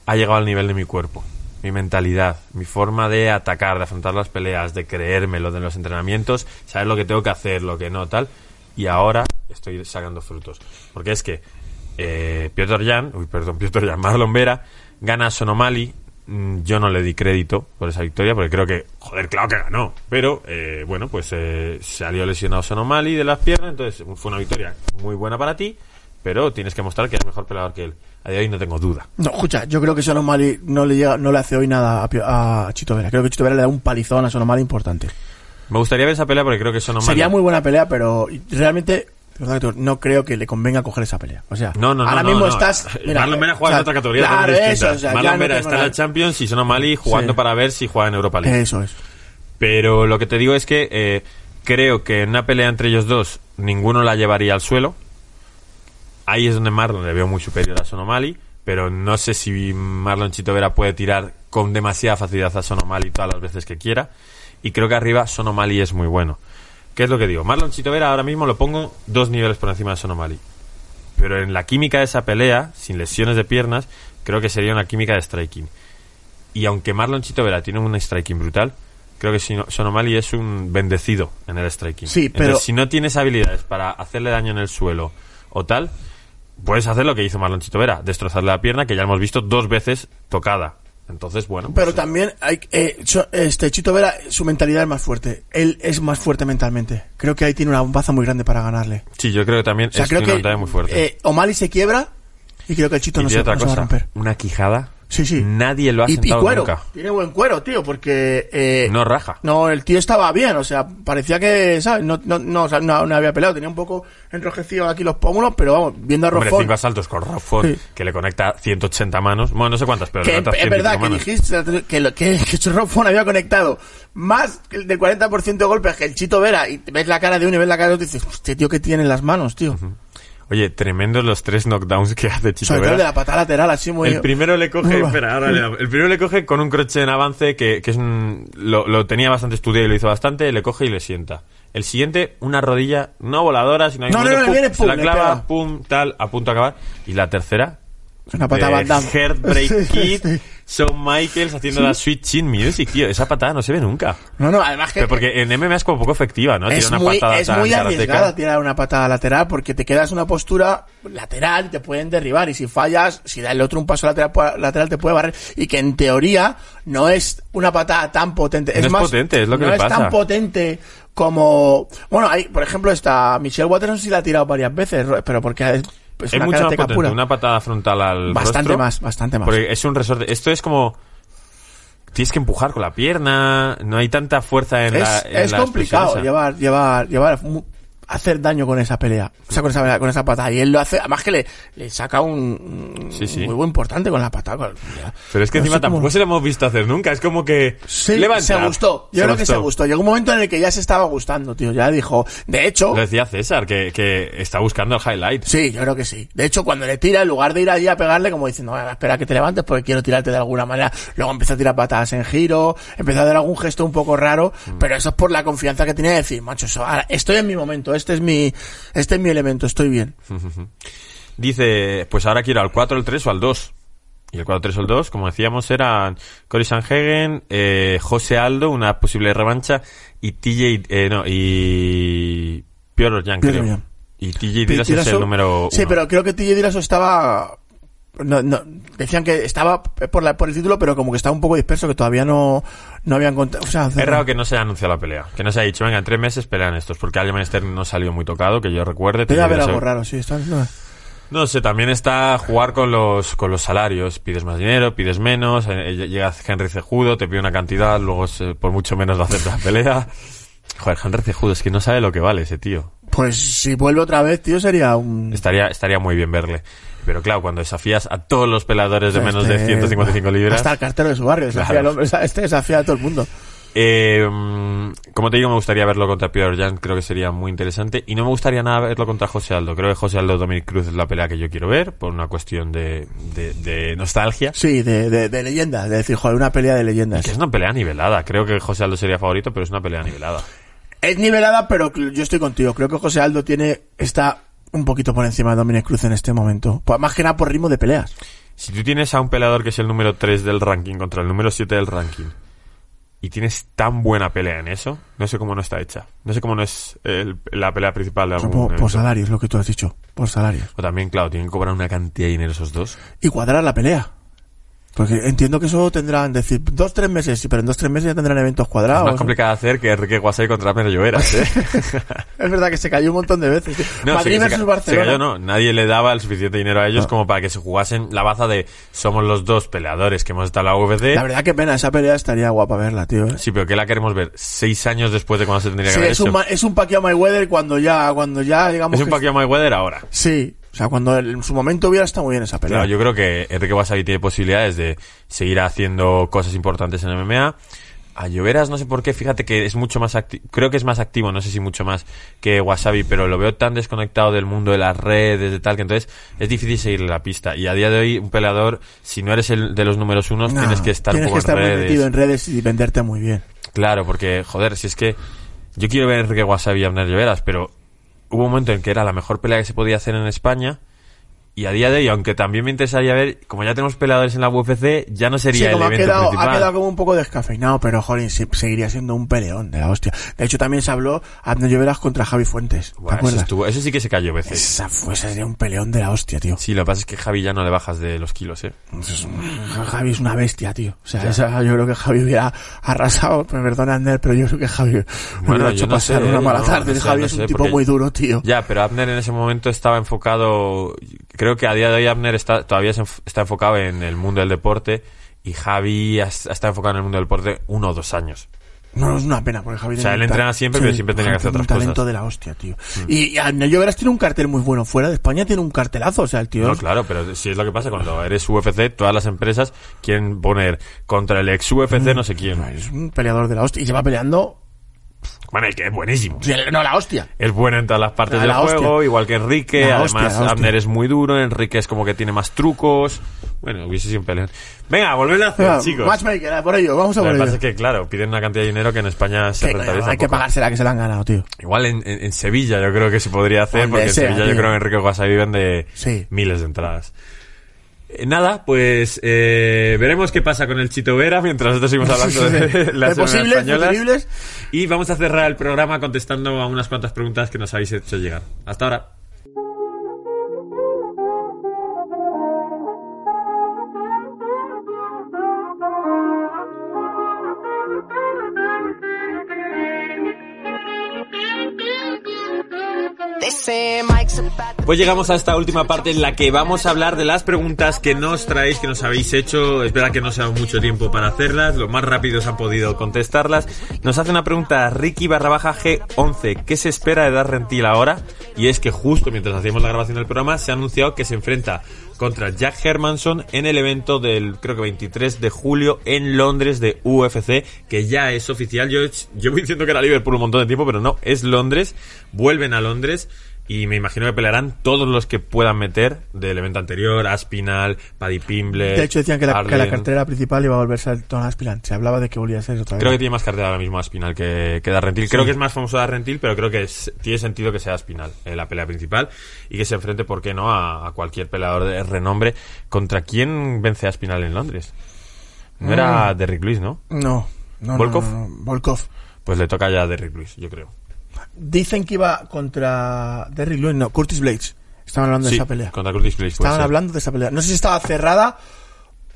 ha llegado al nivel de mi cuerpo. Mi mentalidad, mi forma de atacar, de afrontar las peleas, de creérmelo, de los entrenamientos, saber lo que tengo que hacer, lo que no, tal. Y ahora estoy sacando frutos. Porque es que eh, Piotr Jan, uy, perdón, *laughs* Piotr Jan, Marlon Vera, gana a Sonomali. Mm, Yo no le di crédito por esa victoria, porque creo que, joder, claro que ganó. Pero, eh, bueno, pues eh, salió lesionado Sonomali de las piernas, entonces fue una victoria muy buena para ti, pero tienes que mostrar que eres mejor peleador que él. A día de hoy no tengo duda. No, escucha, yo creo que Sonomali no le llega, no le hace hoy nada a, a Chito Vera. Creo que Chito Vera le da un palizón a Sonomali importante. Me gustaría ver esa pelea porque creo que Sonomali... Sería muy buena pelea, pero realmente no creo que le convenga coger esa pelea. O sea, No, no, no. ahora mismo estás. mira, Marlon Vera juega o sea, en otra categoría Claro, eso, o sea, Marlon Vera está en la Champions y Sonomali jugando Sí. para ver si juega en Europa League. Eso es. Pero lo que te digo es que eh, creo que en una pelea entre ellos dos ninguno la llevaría al suelo. Ahí es donde Marlon le veo muy superior a Sonomali, pero no sé si Marlon Chitovera puede tirar con demasiada facilidad a Sonomali todas las veces que quiera. Y creo que arriba Sonomali es muy bueno. ¿Qué es lo que digo? Marlon Chitovera ahora mismo lo pongo dos niveles por encima de Sonomali. Pero en la química de esa pelea, sin lesiones de piernas, creo que sería una química de striking. Y aunque Marlon Chitovera tiene un striking brutal, creo que Sonomali es un bendecido en el striking. Sí, pero- Entonces, si no tienes habilidades para hacerle daño en el suelo o tal, puedes hacer lo que hizo Marlon Chitovera, destrozarle la pierna, que ya hemos visto dos veces tocada. Entonces, bueno. Pero pues, también hay, eh, este Chito Vera, su mentalidad es más fuerte. Él es más fuerte mentalmente. Creo que ahí tiene una baza muy grande para ganarle. Sí, yo creo que también O sea, es creo una que mentalidad muy fuerte. eh, O'Malley se quiebra y creo que el Chito y no se, otra no se va a cosa, romper. una quijada. Sí, sí. Nadie lo ha y, y sentado cuero. nunca. Tiene buen cuero, tío, porque... eh, No raja. No, el tío estaba bien, o sea, parecía que, ¿sabes? No, no, no, o sea, no, no había peleado, tenía un poco enrojecido aquí los pómulos, pero vamos, viendo a Hombre, Roffón, cinco asaltos con Rockford, Sí. que le conecta 180 manos. Bueno, no sé cuántas, pero que le es conecta 100 y verdad que dijiste que, lo, que, *laughs* que Roffón había conectado más del 40% de golpes que el Chito Vera y ves la cara de uno y ves la cara de otro y dices, este tío que tiene en las manos, tío. Oye, tremendos los tres knockdowns que hace Chito Sobre todo el de la patada lateral, así muy... El primero le coge, *laughs* espera, ahora le. El primero le coge con un crochet en avance que, que es un, lo, lo tenía bastante estudiado y lo hizo bastante, le coge y le sienta. El siguiente, una rodilla, no voladora, sino No, no, no, pum, viene, se pum, la le clava, pum, tal, a punto de acabar. Y la tercera, Una patada Van Damme. Heartbreak *laughs* Sí, Kid, sí. Shawn Michaels haciendo la Sweet Chin Music, tío. Esa patada no se ve nunca. No, no, además que... Pero porque en MMA es como poco efectiva, ¿no? es una muy, patada es muy karateca. arriesgada tirar una patada lateral porque te quedas en una postura lateral y te pueden derribar y si fallas, si da el otro un paso lateral, lateral te puede barrer y que en teoría no es una patada tan potente. No es es más, potente, es lo que no le es pasa. tan potente como... Bueno, hay, por ejemplo, esta Michelle Watterson sí la ha tirado varias veces, pero porque es, es Es una mucho más karateca potente pura. una patada frontal al Bastante rostro, más, bastante más. Porque es un resorte. Esto es como... Tienes que empujar con la pierna, no hay tanta fuerza en la es, en es la complicado llevar, llevar, llevar, hacer daño con esa pelea, o sea, con esa, con esa patada. Y él lo hace, además que le, le saca un, Sí, sí. muy importante con la patada. con- Pero es que No encima cómo- tampoco se lo hemos visto hacer nunca. Es como que... Sí, se gustó. Yo creo que se gustó. Llegó un momento en el que ya se estaba gustando, tío. Ya dijo, de hecho, Lo decía César, que, que está buscando el highlight. sí, yo creo que sí. De hecho, cuando le tira, en lugar de ir allí a pegarle, como diciendo, "Bueno, espera que te levantes porque quiero tirarte de alguna manera. Luego empieza a tirar patadas en giro, empieza a dar algún gesto un poco raro, Mm. pero eso es por la confianza que tiene de decir, macho, eso, ahora, estoy en mi momento, este es mi, este es mi elemento, estoy bien. *laughs* Dice, pues ahora quiero al 4, al 3 o al 2. Y el 4-3 o el 2, como decíamos, eran Cory Sanhagen, eh, José Aldo, una posible revancha, y TJ, eh, no, y Piotr Jan, creo. Jan. Y TJ Dillashaw es el número Sí, uno. pero creo que TJ Dillashaw estaba... No, no, decían que estaba por, la, por el título, pero como que estaba un poco disperso, que todavía no, no habían contado. O sea, Es raro que no se haya anunciado la pelea. Que no se haya dicho, venga, en tres meses pelean estos. Porque Aljamain Sterling no salió muy tocado, que yo recuerde. Debe haber algo raro, sí. Está, no. No sé, también está jugar con los, con los salarios. Pides más dinero, pides menos, eh, llega Henry Cejudo, te pide una cantidad, luego se- por mucho menos no *laughs* acepta la pelea. Joder, Henry Cejudo, es que no sabe lo que vale ese tío. Pues si vuelve otra vez, tío, sería un... Estaría, estaría muy bien verle. Pero claro, cuando desafías a todos los peleadores de menos de Este- 155 libras... Hasta el cartero de su barrio, desafía Claro. al hombre, este desafía a todo el mundo. Eh, como te digo, me gustaría verlo contra Piotr Jan, creo que sería muy interesante. Y no me gustaría nada verlo contra José Aldo. Creo que José Aldo Dominic Cruz es la pelea que yo quiero ver, por una cuestión de, de, de nostalgia. Sí, de, de, de leyenda, de decir, joder, una pelea de leyendas. Que es una pelea nivelada. Creo que José Aldo sería favorito, pero es una pelea nivelada. Es nivelada, pero yo estoy contigo. Creo que José Aldo tiene está un poquito por encima de Dominic Cruz en este momento. Pues más que nada por ritmo de peleas. Si tú tienes a un peleador que es el número 3 del ranking contra el número 7 del ranking y tienes tan buena pelea en eso, no sé cómo no está hecha. No sé cómo no es el- la pelea principal de algún Por, por salarios, lo que tú has dicho. Por salarios. O también, claro, tienen que cobrar una cantidad de dinero esos dos. Y cuadrar la pelea. Porque entiendo que eso tendrán, decir, dos, tres meses, sí, pero en dos, tres meses ya tendrán eventos Es cuadrados. más complicado hacer que Enrique Guasay contra Lloveras, ¿eh? *laughs* Es verdad que se cayó un montón de veces. No, Madrid se, se versus ca- se Barcelona. cayó, no. Nadie le daba el suficiente dinero a ellos No. como para que se jugasen la baza de somos los dos peleadores que hemos estado en la UFC. La verdad que pena, esa pelea estaría guapa verla, tío. ¿eh? Sí, pero que la queremos ver seis años después de cuando se tendría que Sí, haber es hecho. un, es un Pacquiao Mayweather cuando ya, cuando ya, digamos Es un que- Pacquiao Mayweather ahora. Sí, o sea, cuando en su momento hubiera estado muy bien esa pelea. Claro, yo creo que Enrique Wasabi tiene posibilidades de seguir haciendo cosas importantes en MMA. A Lloveras no sé por qué, fíjate que es mucho más activo, creo que es más activo, no sé si mucho más que Wasabi, pero lo veo tan desconectado del mundo de las redes, de tal, que entonces es difícil seguirle la pista. Y a día de hoy, un peleador, si no eres el de los números unos, No, tienes que estar tienes que estar muy metido en redes y venderte muy bien. Claro, porque, joder, si es que yo quiero ver a Enrique Wasabi y a Abner Lloveras, pero hubo un momento en que era la mejor pelea que se podía hacer en España. Y a día de hoy, aunque también me interesaría ver, como ya tenemos peleadores en la UFC, ya no Sí, sería el como ha quedado, principal. ha quedado como un poco descafeinado, pero joder, sí, seguiría siendo un peleón de la hostia. De hecho, también se habló Abner Lloveras contra Javi Fuentes. ¿Te Buah, eso, acuerdas? estuvo- eso sí que se cayó veces. Esa fue, ese sería un peleón de la hostia, tío. Sí, lo que pasa es que Javi ya no le bajas de los kilos, eh. Es un- Javi es una bestia, tío. O sea, esa- yo creo que Javi hubiera arrasado, me perdona Ander, pero yo creo que Javi Bueno, hubiera hecho no pasar sé, una mala no, tarde. no sé, Javi es un sé, tipo muy duro, tío. Ya, pero Abner en ese momento estaba enfocado, creo que a día de hoy Abner está, todavía está enfocado en el mundo del deporte y Javi está enfocado en el mundo del deporte uno o dos años. No, es una pena, porque Javi O sea, él un entrena siempre, pero siempre tenía que hacer un otras talento cosas. Mm. de la hostia, tío. Y, y Abner Lloveras tiene un cartel muy bueno. Fuera de España tiene un cartelazo, o sea, el tío... No, claro, pero si es lo que pasa cuando eres UFC, todas las empresas quieren poner contra el ex UFC no sé quién. Es un peleador de la hostia. Y lleva peleando... Bueno, y que es buenísimo. No, la hostia. Es bueno en todas las partes La- del la juego, hostia. igual que Enrique. La Además, hostia. Abner es muy duro, Enrique es como que tiene más trucos. Bueno, hubiese sido un peleón. Venga, volver a hacer, Venga, chicos. Matchmaker, por ello, vamos a Lo por que ello. pasa es que, claro, piden una cantidad de dinero que en España se Que, rentabiliza hay que pagársela que se la han ganado, tío. Igual en, en- en Sevilla yo creo que se podría hacer, Donde porque en Sevilla yo creo que Enrique Guasavi vende Sí. miles de entradas. Eh, Nada, pues eh, veremos qué pasa con el Chito Vera mientras nosotros seguimos *laughs* hablando de las posibles, españolas. Y vamos a cerrar el programa contestando a unas cuantas preguntas que nos habéis hecho llegar. Hasta ahora. Pues llegamos a esta última parte en la que vamos a hablar de las preguntas que nos traéis, que nos habéis hecho. Es verdad que no se ha dado mucho tiempo para hacerlas, lo más rápido se han podido contestarlas. Nos hace una pregunta Ricky barra baja G11. ¿Qué se espera de Dar Rentil ahora? Y es que justo mientras hacíamos la grabación del programa se ha anunciado que se enfrenta contra Jack Hermanson en el evento del creo que 23 de julio en Londres de UFC, que ya es oficial. Yo llevo diciendo que era Liverpool un montón de tiempo, pero no, es Londres. Vuelven a Londres. Y me imagino que pelearán todos los que puedan meter del evento anterior, Aspinal, Paddy Pimble. De hecho, decían que la, que la cartera principal iba a volverse al Tom Aspirant. Se hablaba de que volvía a ser otra vez. Creo que tiene más cartera ahora mismo Aspinal que, que Darrentil. Creo que es más famoso Darrentil, pero creo que es- tiene sentido que sea Aspinal en la pelea principal y que se enfrente, ¿por qué no?, a, a cualquier peleador de renombre. ¿Contra quién vence Aspinal en Londres? No era Derrick Lewis, ¿no? No, no, ¿Volkov? no, no. Volkov. Pues le toca ya a Derrick Lewis, yo creo. Dicen que iba contra Derrick Lewis, no, Curtis Blades. Estaban hablando Sí, de esa pelea. contra Curtis Blades. Estaban hablando de esa pelea. No sé si estaba cerrada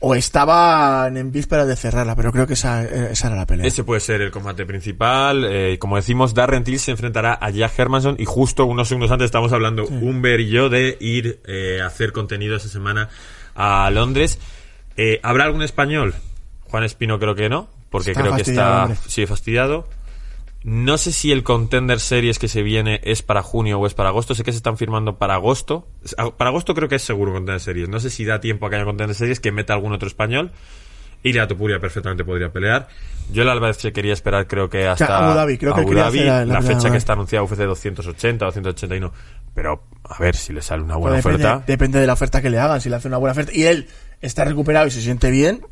o estaban en vísperas de cerrarla, pero creo que esa, eh, esa era la pelea. Ese puede ser el combate principal. Eh, como decimos, Darren Till se enfrentará a Jack Hermanson y justo unos segundos antes estamos hablando Humber y yo de ir eh, a hacer contenido esa semana a Londres. Eh, ¿Habrá algún español? Juan Espino creo que no, porque Está creo que está hombre. sí, fastidiado. No sé si el Contender Series que se viene es para junio o es para agosto. Sé que se están firmando para agosto. Para agosto creo que es seguro Contender Series. No sé si da tiempo a que haya Contender Series que meta algún otro español. Ilia Topuria perfectamente podría pelear. Yo el Álvarez se quería esperar creo que hasta Abu Dhabi, creo que Abu Dhabi, la- fecha que está anunciada UFC 280 o 181. Pero a ver si le sale una buena depende, oferta. depende de la oferta que le hagan. Si le hace una buena oferta y él está recuperado y se siente bien,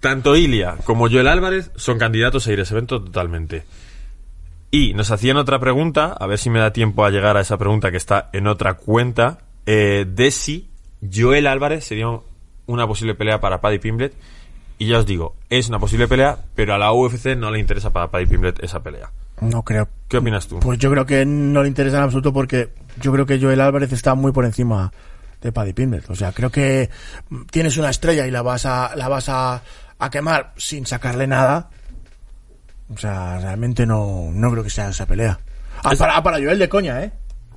Tanto Ilia como Joel Álvarez son candidatos a ir a ese evento totalmente. Y nos hacían otra pregunta, a ver si me da tiempo a llegar a esa pregunta que está en otra cuenta, eh, de si Joel Álvarez sería una posible pelea para Paddy Pimblet. Y ya os digo, es una posible pelea, pero a la UFC no le interesa para Paddy Pimblet esa pelea. no creo. ¿Qué opinas tú? Pues yo creo que no le interesa en absoluto porque yo creo que Joel Álvarez está muy por encima de Paddy Pimblet. O sea, creo que tienes una estrella y la vas a, la vas a, a quemar sin sacarle nada. O sea, realmente no, no creo que sea esa pelea. Ah, para, ah, para Joel de coña, ¿eh?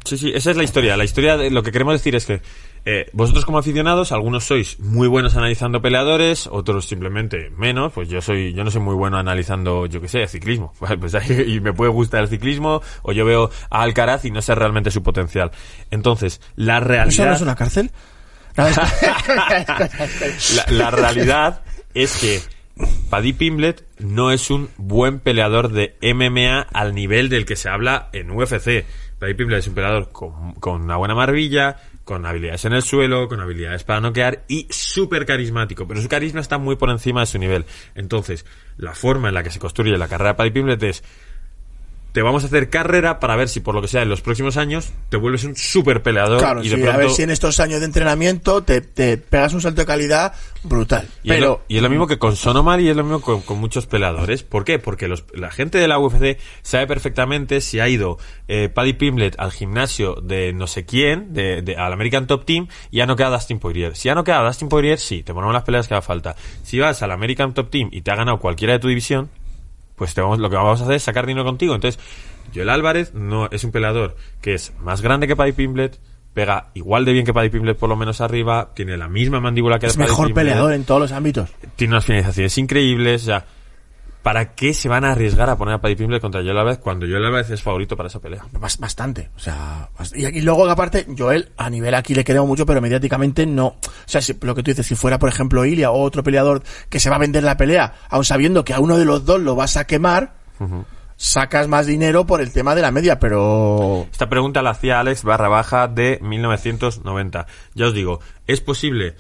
Sí, sí, esa es la historia. La historia de lo que queremos decir es que eh, vosotros como aficionados, algunos sois muy buenos analizando peleadores, otros simplemente menos. Pues yo soy, yo no soy muy bueno analizando, yo qué sé, ciclismo. *laughs* Pues ahí- y me puede gustar el ciclismo, o yo veo a Alcaraz y no sé realmente su potencial. Entonces, la realidad. ¿Eso no es una cárcel? *laughs* *laughs* La realidad es que Paddy Pimblet no es un buen peleador de MMA al nivel del que se habla en UFC. Paddy Pimblet es un peleador con, una buena marbilla, con habilidades en el suelo, con habilidades para noquear y súper carismático. Pero su carisma está muy por encima de su nivel. Entonces, la forma en la que se construye la carrera de Paddy Pimblet es te vamos a hacer carrera para ver si por lo que sea en los próximos años te vuelves un súper peleador Claro, y sí, de pronto a ver si en estos años de entrenamiento te, te pegas un salto de calidad brutal. Y, es Pero lo, y es lo mismo que con Sonomar y es lo mismo con, con muchos peleadores. ¿Por qué? Porque los- la gente de la UFC sabe perfectamente si ha ido eh, Paddy Pimblet al gimnasio de no sé quién, de, de- al American Top Team, y ha noqueado a Dustin Poirier. Si ha noqueado a Dustin Poirier, sí, te ponemos las peleas que haga falta. Si vas al American Top Team y te ha ganado cualquiera de tu división, pues te vamos, lo que vamos a hacer es sacar dinero contigo. Entonces, Joel Álvarez no es un peleador que es más grande que Paddy Pimblet, pega igual de bien que Paddy Pimblet por lo menos arriba, tiene la misma mandíbula que es Paddy mejor peleador en todos los ámbitos. tiene unas finalizaciones increíbles. O sea, ¿para qué se van a arriesgar a poner a Paddy Pimblett contra Joel Álvarez cuando Joel Álvarez es favorito para esa pelea? Bas- Bastante, o sea, y, y luego aparte, Joel, a nivel aquí le queremos mucho, pero mediáticamente no. O sea, si- lo que tú dices, si fuera, por ejemplo, Ilia o otro peleador que se va a vender la pelea, aun sabiendo que a uno de los dos lo vas a quemar, sacas más dinero por el tema de la media, pero... Esta pregunta la hacía Alex barra baja de 1990. Ya os digo, ¿es posible?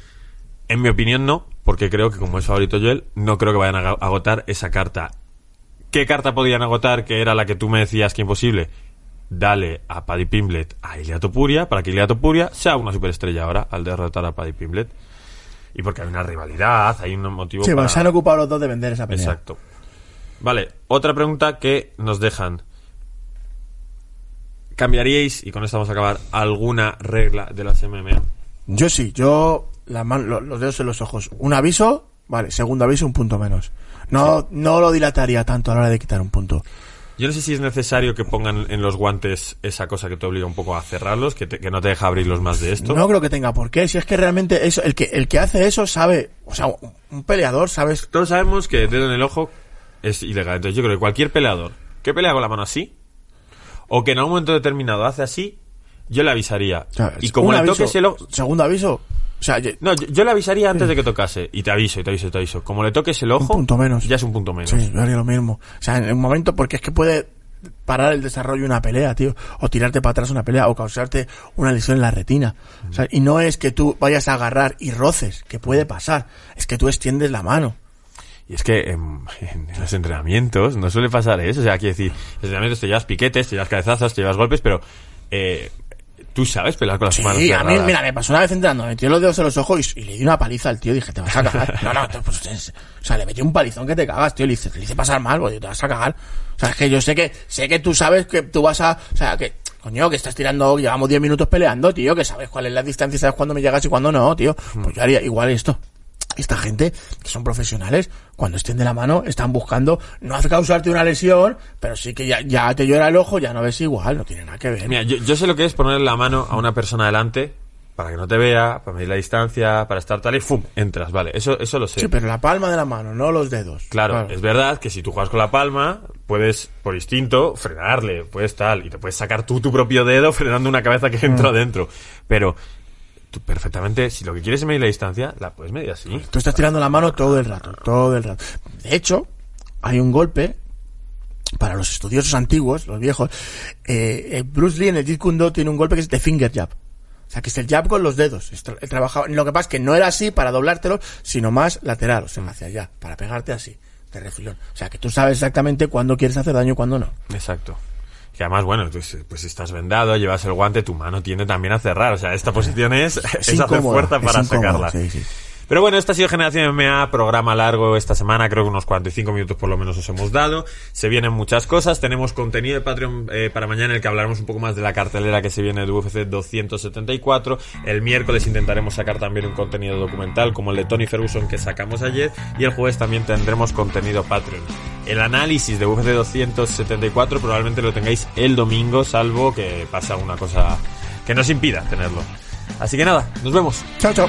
En mi opinión no, porque creo que como es favorito Joel, no creo que vayan a agotar esa carta. ¿Qué carta podían agotar que era la que tú me decías que imposible? Dale a Paddy Pimblet a Ilia Topuria para que Ilia Topuria sea una superestrella ahora al derrotar a Paddy Pimblet. Y porque hay una rivalidad, hay un motivo Sí, para... bueno, se han ocupado los dos de vender esa pelea. Exacto. Vale, otra pregunta que nos dejan. ¿Cambiaríais, y con esto vamos a acabar, alguna regla de las MMA? Yo sí, yo la man- lo- los dedos en los ojos. Un aviso, vale, segundo aviso, un punto menos. No, no lo dilataría tanto a la hora de quitar un punto. Yo no sé si es necesario que pongan en los guantes esa cosa que te obliga un poco a cerrarlos, que, te- que no te deja abrirlos más de esto. No creo que tenga por qué. Si es que realmente eso, el que, el que hace eso sabe, o sea, un, peleador, ¿sabes? Todos sabemos que dedo en el ojo es ilegal. Entonces yo creo que cualquier peleador que pelea con la mano así, o que en algún momento determinado hace así, yo le avisaría. O sea, y como le toques el ojo... Segundo aviso, o sea, ye- No, yo, yo le avisaría antes de que tocase. Y te aviso, y te aviso, y te aviso. Como le toques el ojo, punto menos. ya es un punto menos. sí, yo haría lo mismo. O sea, en un momento, porque es que puede parar el desarrollo de una pelea, tío. O tirarte para atrás una pelea, o causarte una lesión en la retina. O sea, y no es que tú vayas a agarrar y roces, que puede pasar. Es que tú extiendes la mano. Y es que en, en los entrenamientos no suele pasar eso. O sea, quiero decir, en los entrenamientos te llevas piquetes, te llevas cabezazos, te llevas golpes, pero eh, tú sabes pelear con las manos Sí, a mí, mira, me pasó una vez entrando, me metió los dedos en los ojos y, y le di una paliza al tío. Dije, te vas a cagar. No, no, te- pues, es- o sea, le metí un palizón que te cagas, tío. Le hice, le hice pasar mal, porque te vas a cagar. O sea, es que yo sé que, sé que tú sabes que tú vas a, o sea, que, coño, que estás tirando, llevamos 10 minutos peleando, tío, que sabes cuál es la distancia, sabes cuándo me llegas y cuándo no, tío. Pues yo haría igual esto. Esta gente, que son profesionales, cuando estén de la mano, están buscando, no hace causarte una lesión, pero sí que ya, ya te llora el ojo, ya no ves igual, no tiene nada que ver. Mira, yo, yo sé lo que es poner la mano a una persona delante para que no te vea, para medir la distancia, para estar tal y ¡fum! entras, vale. Eso, eso lo sé. Sí, pero la palma de la mano, no los dedos. Claro, es verdad que si tú juegas con la palma, puedes, por instinto, frenarle, puedes tal, y te puedes sacar tú tu propio dedo frenando una cabeza que entra Mm. dentro. Pero tú perfectamente, si lo que quieres es medir la distancia, la puedes medir así. Tú estás tirando la mano todo el rato, todo el rato. De hecho, hay un golpe para los estudiosos antiguos, los viejos. eh, eh, Bruce Lee en el Jeet Kune Do tiene un golpe que es de finger jab. O sea, que es el jab con los dedos. Trabajaba- Lo que pasa es que no era así para doblártelo, sino más lateral, o sea, hacia allá, para pegarte así, de refilón. O sea, que tú sabes exactamente cuándo quieres hacer daño y cuándo no. Exacto. Que además, bueno, pues, pues estás vendado, llevas el guante, tu mano tiende también a cerrar. O sea, esta posición es, *laughs* es, hacer fuerza para sacarla. sí, sí. Pero bueno, esta ha sido Generación MMA, programa largo esta semana, creo que unos 45 minutos por lo menos os hemos dado. Se vienen muchas cosas, tenemos contenido de Patreon eh, para mañana en el que hablaremos un poco más de la cartelera que se viene de UFC 274. El miércoles intentaremos sacar también un contenido documental como el de Tony Ferguson que sacamos ayer y el jueves también tendremos contenido Patreon. El análisis de UFC 274 probablemente lo tengáis el domingo, salvo que pasa una cosa que nos impida tenerlo. Así que nada, nos vemos. Chao, chao.